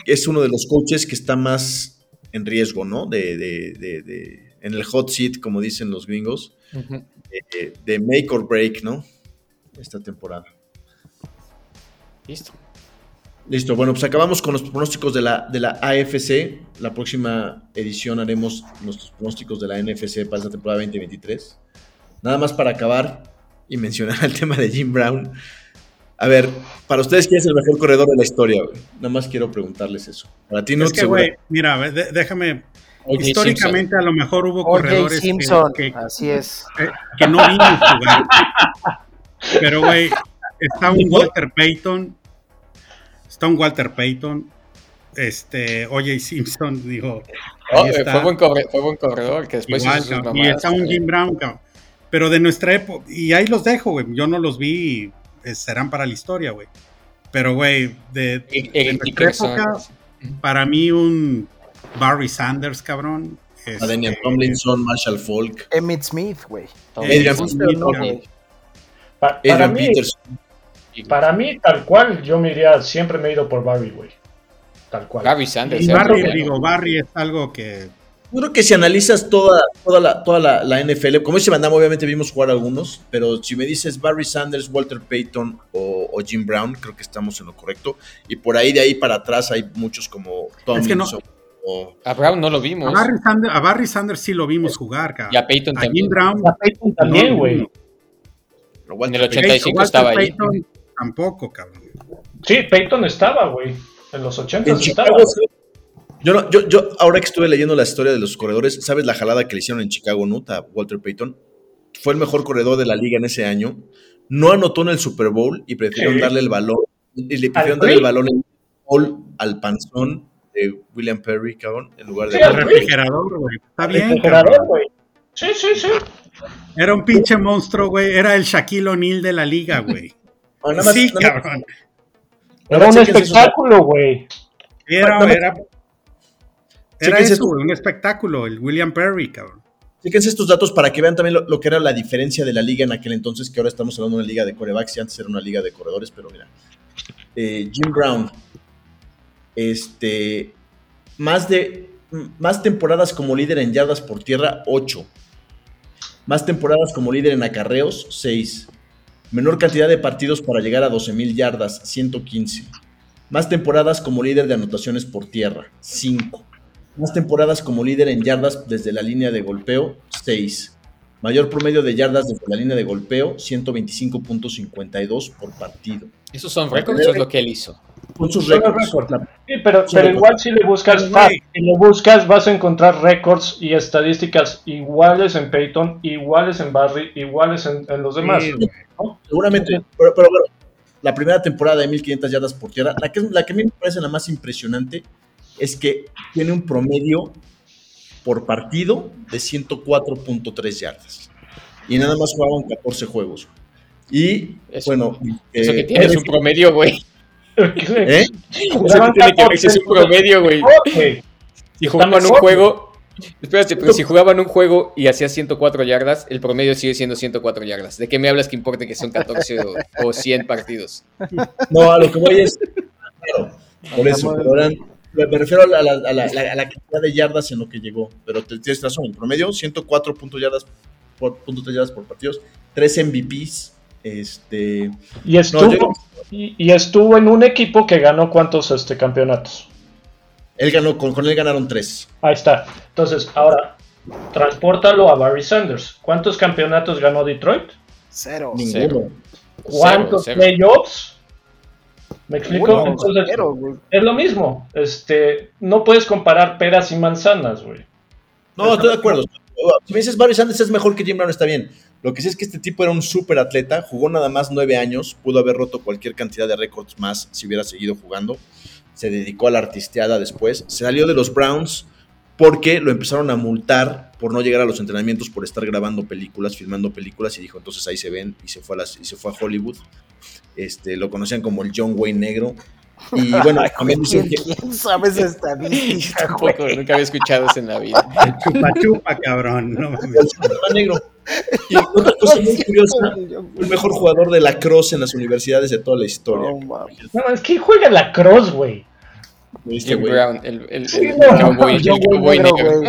es uno de los coaches que está más en riesgo, ¿no? De, de- de- de- en el hot seat, como dicen los gringos, de make or break, ¿no? Esta temporada.
Listo.
Listo, bueno, pues acabamos con los pronósticos de la, de la AFC. La próxima edición haremos nuestros pronósticos de la NFC para esta temporada 2023. Nada más para acabar y mencionar el tema de Jim Brown. A ver, para ustedes, ¿quién es el mejor corredor de la historia, güey? Nada más quiero preguntarles eso. Para ti no
Es que, güey, mira, de- déjame. Históricamente, a lo mejor hubo corredores que-
Simpson,
que,
así es.
que- que no vimos jugar. Pero, güey, está un Walter Payton. Está un Walter Payton. Este, O.J. Simpson, digo.
Oh, eh, fue, buen corre- fue buen corredor, que después
Igual,
hizo sus
y está un. Jim Brown, cabrón. Pero de nuestra época, y ahí los dejo, güey. Yo no los vi, y, serán para la historia, güey. Pero, güey, de,
Eric-
de nuestra
Dickerson.
época, para mí un Barry Sanders, cabrón.
Daniel
este,
Tomlinson, Marshall Falk,
Emmett Smith, güey.
Adrian.
Pa- para,
Adrian
mí,
Peterson.
para mí, tal cual, yo me iría, siempre me he ido por Barry, güey. Tal cual.
Barry Sanders.
Y Barry, digo, Barry es algo que
Yo creo que si analizas toda, toda, la, toda la, la NFL, como dice Mandam, obviamente vimos jugar algunos, pero si me dices Barry Sanders, Walter Payton o, o Jim Brown, creo que estamos en lo correcto. Y por ahí, de ahí para atrás, hay muchos como Tomlinson.
no-
o-
A Brown no lo
a
vimos.
Barry, Sanders, a Barry Sanders sí lo vimos jugar, cabrón.
Y a Peyton
A
también.
Jim Brown
A Peyton también, güey.
En el
Payton.
85
Walter
estaba ahí.
Payton tampoco, cabrón.
Sí, Peyton estaba, güey. En los 80
En
estaba.
Chicago. Yo, no- yo, yo, ahora que estuve leyendo la historia de los corredores, ¿sabes la jalada que le hicieron en Chicago, no? A Walter Payton. Fue el mejor corredor de la liga en ese año. No anotó en el Super Bowl y prefirieron darle el balón. Y le prefirieron
Al
darle el balón en el Bowl al panzón de William Perry, cabrón, en lugar de.
Sí,
El refrigerador, güey. Está bien,
refrigerador, güey. Sí, sí, sí.
Era un pinche monstruo, güey. Era el Shaquille O'Neal de la liga, güey.
Ah, más-
Sí,
más-
cabrón.
Era un espectáculo, güey.
Era, era, era
Chéquense
eso,
esto.
güey, un espectáculo, el William Perry, cabrón.
Fíjense estos datos para que vean también lo, lo que era la diferencia de la liga en aquel entonces, que ahora estamos hablando de una liga de corebacks y antes era una liga de corredores, pero mira. Eh, Jim Brown, este, más de, más temporadas como líder en yardas por tierra, 8. Más temporadas como líder en acarreos, 6. Menor cantidad de partidos para llegar a 12.000 yardas, 115. Más temporadas como líder de anotaciones por tierra, 5. Más temporadas como líder en yardas desde la línea de golpeo, 6. Mayor promedio de yardas desde la línea de golpeo, 125.52 por partido.
¿Esos son récords o es lo que él hizo?
Con sus
Son los
récords.
Sí, pero, pero igual si le buscas si le buscas vas a encontrar récords y estadísticas iguales en Peyton, iguales en Barry, iguales en, en los demás.
Sí.
Seguramente, pero, pero bueno, la primera temporada de 1500 yardas por tierra, la que, la que a mí me parece la más impresionante es que tiene un promedio por partido de 104.3 yardas. Y nada más jugaban 14 juegos. Y
Eso-
bueno,
Eso
eh,
que tiene es un promedio, güey.
¿eh?
Eso que tiene que ver si es un promedio, güey. Si jugaban un juego. Espérate, pero si jugaban un juego y hacía 104 yardas, el promedio sigue siendo 104 yardas. ¿De qué me hablas que importa que son 14 o, o 100 partidos?
No, a lo que voy es. Claro, por eso, pero eran- me me refiero a la, a la- a la- a la- a la cantidad de yardas en lo que llegó. Pero te, tienes razón, en promedio, 104 puntos yardas por, punto tres yardas por partidos, 3 MVPs. Este,
Y estuvo,
No, yo-
y, y estuvo en un equipo que ganó cuántos este, campeonatos.
él ganó, con, con él ganaron 3.
Ahí está. Entonces, ahora, transpórtalo a Barry Sanders. ¿Cuántos campeonatos ganó Detroit?
Cero.
Ninguno.
¿Cuántos
cero.
playoffs? ¿Me explico? Entonces, es lo mismo. Este, no puedes comparar peras y manzanas, güey.
No, estoy de acuerdo. Si me dices Barry Sanders es mejor que Jim Brown, está bien. Lo que sí es que este tipo era un súper atleta, jugó nada más nueve años, pudo haber roto cualquier cantidad de récords más si hubiera seguido jugando. Se dedicó a la artisteada después. Se salió de los Browns porque lo empezaron a multar por no llegar a los entrenamientos, por estar grabando películas, filmando películas, y dijo, entonces ahí se ven, y se fue a, las, y se fue a Hollywood. Este, lo conocían como el John Wayne negro. Y bueno, también dicen
¿Quién,
que,
quién sabe esa estadística,
Tampoco, nunca había escuchado eso en la vida.
Chupa chupa, cabrón. No mames.
el negro. Y otra cosa muy curiosa, el mejor jugador de la cross en las universidades de toda la historia.
No, mames.
No, es que juega la cross, güey.
¿Viste,
Jim
güey?
Brown, el, el, el,
Sí,
el
no,
el cowboy
negro,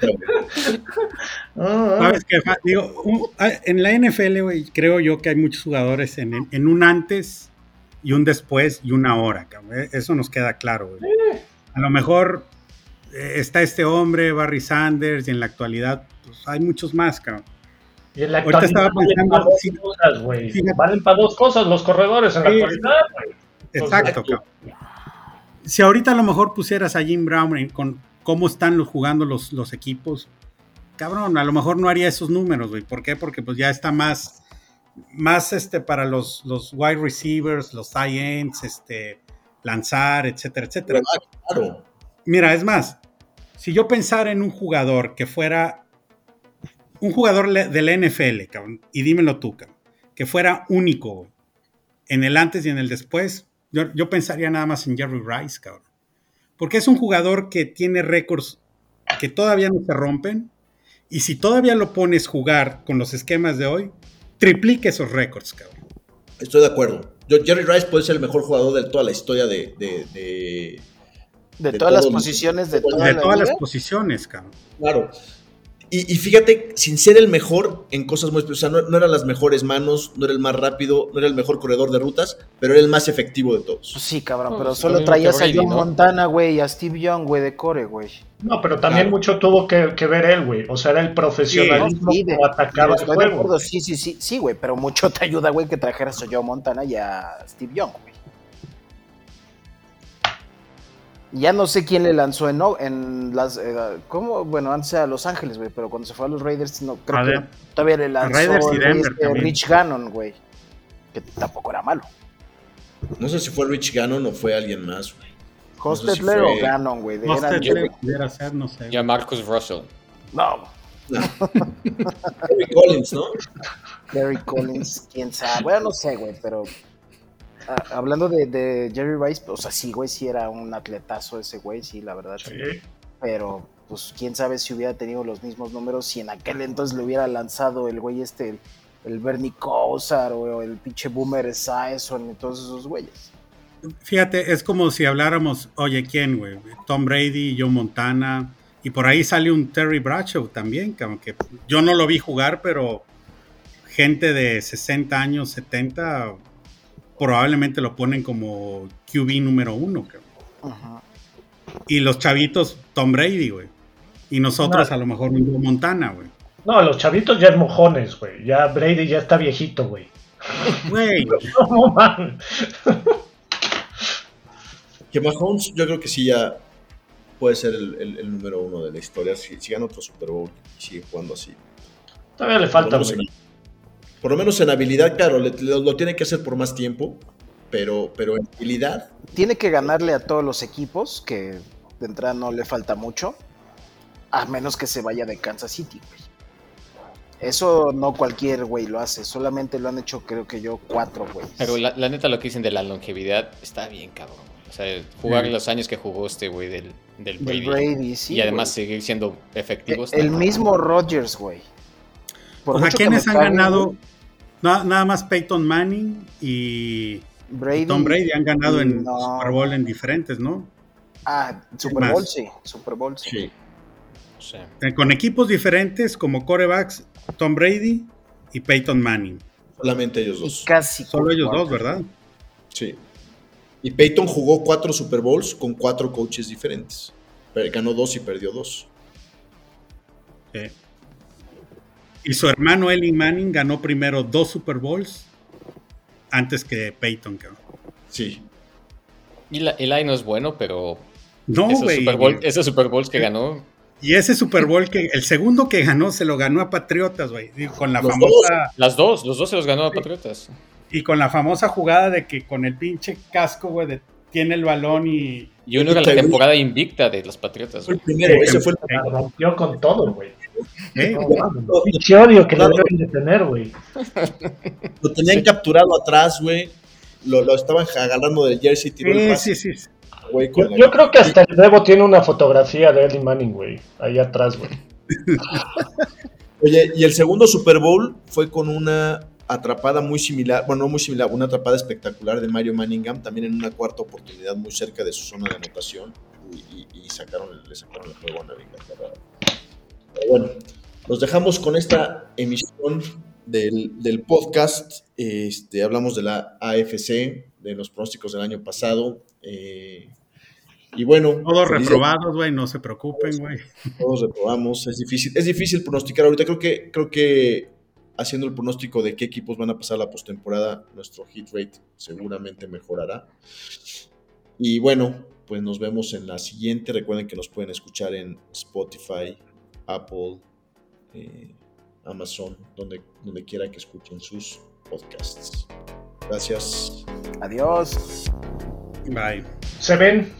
¿Sabes qué? Fa- Digo, un- a- en la NFL, güey, creo yo que hay muchos jugadores en, en- en un antes y un después y una hora, cabrón. Eh, Eso nos queda claro, güey. A lo mejor eh, está este hombre, Barry Sanders, y en la actualidad pues, hay muchos más, cabrón.
Y en la
Ahorita estaba
valen
pensando,
para dos
sí.
cosas.
Fíjate.
Valen para dos cosas los corredores en la
Sí.
actualidad, güey.
Exacto, cabrón. Si ahorita a lo mejor pusieras a Jim Brown con cómo están los, jugando los, los equipos, cabrón, a lo mejor no haría esos números, güey. ¿Por qué? Porque pues ya está más, más este para los, los wide receivers, los tight ends, este, lanzar, etcétera, etcétera.
Claro.
Mira, es más, si yo pensara en un jugador que fuera un jugador le- de la NFL, cabrón, y dímelo tú, cabrón, que fuera único en el antes y en el después, yo, yo pensaría nada más en Jerry Rice, cabrón. Porque es un jugador que tiene récords que todavía no se rompen, y si todavía lo pones jugar con los esquemas de hoy, triplique esos récords, cabrón.
Estoy de acuerdo. Yo, Jerry Rice puede ser el mejor jugador de toda la historia de. de- de-
De,
De
todas las posiciones, de
de
toda
todas las posiciones, cabrón.
Claro. Y, y fíjate, sin ser el mejor en cosas muy. O sea, no, no eran las mejores manos, no era el más rápido, no era el mejor corredor de rutas, pero era el más efectivo de todos.
Pues sí, cabrón,
No,
pero
pues,
solo traías a John
¿no?
Montana, güey, y a Steve Young, güey, de core, güey.
No, pero también
Claro.
mucho tuvo que, que ver él, güey. O sea, era el profesionalismo
Sí, de-
como atacaba el
Estoy de
juego.
sí, sí, sí, sí, güey, pero mucho te ayuda, güey, que trajeras a Joe Montana y a Steve Young, güey. Ya no sé quién le lanzó en, no- en las. eh, ¿Cómo? Bueno, antes a Los Ángeles, güey, pero cuando se fue a los Raiders, no creo
A
que
ver,
todavía le lanzó
Raiders y Denver
este. Rich Gannon, güey. Que tampoco era malo.
No sé si fue Rich Gannon o fue alguien más, güey.
Hostetler
si
o Gannon, güey.
No qué pudiera ser, no sé.
Ya Marcus Russell.
No,
Terry Collins, ¿no?
Gary Collins, quién sabe. Bueno, no sé, güey, pero ah, hablando de, de Jerry Rice, o sea, sí, güey, sí era un atletazo ese güey, sí, la verdad. sí.
Sí.
Pero, pues, quién sabe si hubiera tenido los mismos números si en aquel entonces le hubiera lanzado el güey este, el, el Bernie Kosar o el pinche Boomer Esiason y todos esos güeyes.
Fíjate, es como si habláramos, oye, ¿quién, güey? Tom Brady, Joe Montana, y por ahí sale un Terry Bradshaw también, que aunque yo no lo vi jugar, pero gente de 60 años, 70, probablemente lo ponen como QB número uno, cabrón.
Ajá.
Y los chavitos, Tom Brady, güey. Y nosotros
No.
a lo mejor un Joe Montana, güey.
No, los chavitos ya es mojones, güey. Ya Brady ya está viejito, güey.
Güey,
No, man.
Que Mahomes, yo creo que sí ya puede ser el, el- el número uno de la historia. Si, si gana otro Super Bowl y sigue jugando así.
Todavía le falta, güey.
Por lo menos en habilidad, claro, le- lo, lo tiene que hacer por más tiempo, pero, pero en habilidad,
Tiene que ganarle a todos los equipos, que de entrada no le falta mucho, a menos que se vaya de Kansas City, güey. Eso no cualquier güey lo hace, solamente lo han hecho creo que yo cuatro güeyes.
Pero la, la neta lo que dicen de la longevidad está bien, cabrón. O sea, jugar
Sí.
los años que jugó este güey del, del
Del
Brady.
Sí,
y además seguir siendo efectivo. está
El
cabrón.
mismo Rodgers, güey. Por
o sea, ¿quiénes han ganado? nada más Peyton Manning y
Brady,
Tom Brady han ganado en
no.
Super Bowl en diferentes, ¿no?
Ah, Super? Bowl, sí. Super Bowl, sí.
Con equipos diferentes como corebacks, Tom Brady y Peyton Manning.
Solamente ellos
Y
dos.
casi.
Solo ellos dos. ¿verdad?
Sí. Y Peyton jugó cuatro Super Bowls con cuatro coaches diferentes. Pero ganó dos y perdió dos.
Sí. Y su hermano Eli Manning ganó primero dos Super Bowls antes que Peyton, cabrón.
Sí.
y la, Eli no es bueno, pero
No,
esos,
güey.
Super Bowl- esos Super Bowls que ganó,
Y ese Super Bowl que el segundo que ganó se lo ganó a Patriotas, güey. Con la
Los
famosa
las dos, los dos se los ganó a Patriotas.
y con la famosa jugada de que con el pinche casco, güey, de- tiene el balón y
Y uno era la temporada invicta de los Patriotas.
Fue el primero, ese fue el
La rompió con todo, güey.
¿Eh?
Que le deben de tener, güey.
Lo tenían capturado atrás, güey. Lo, lo estaban agarrando del jersey, tiró el
Sí,
pase,
sí, sí.
güey, con
Yo, creo que hasta el Bebo tiene una fotografía de Eli Manning, güey. Ahí atrás, güey.
Oye, y el segundo Super Bowl fue con una atrapada muy similar, bueno, no muy similar, una atrapada espectacular de Mario Manningham, también en una cuarta oportunidad muy cerca de su zona de anotación, y, y- y sacaron, le sacaron el juego a Inglaterra. Pero bueno, los dejamos con esta emisión del, del podcast. Este, hablamos de la AFC, de los pronósticos del año pasado. eh, y bueno,
Todos reprobados, güey, no se preocupen, güey.
todos reprobamos, es difícil, es difícil pronosticar ahorita, creo que, creo que haciendo el pronóstico de qué equipos van a pasar la postemporada, nuestro hit rate seguramente mejorará. Y bueno, pues nos vemos en la siguiente. Recuerden que nos pueden escuchar en Spotify, Apple, eh, Amazon, donde, donde quiera que escuchen sus podcasts. Gracias.
Adiós.
Bye.
Se ven.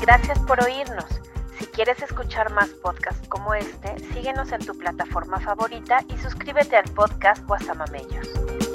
Gracias por oírnos. Si quieres escuchar más podcasts como este, síguenos en tu plataforma favorita y suscríbete al podcast Guasamamellos.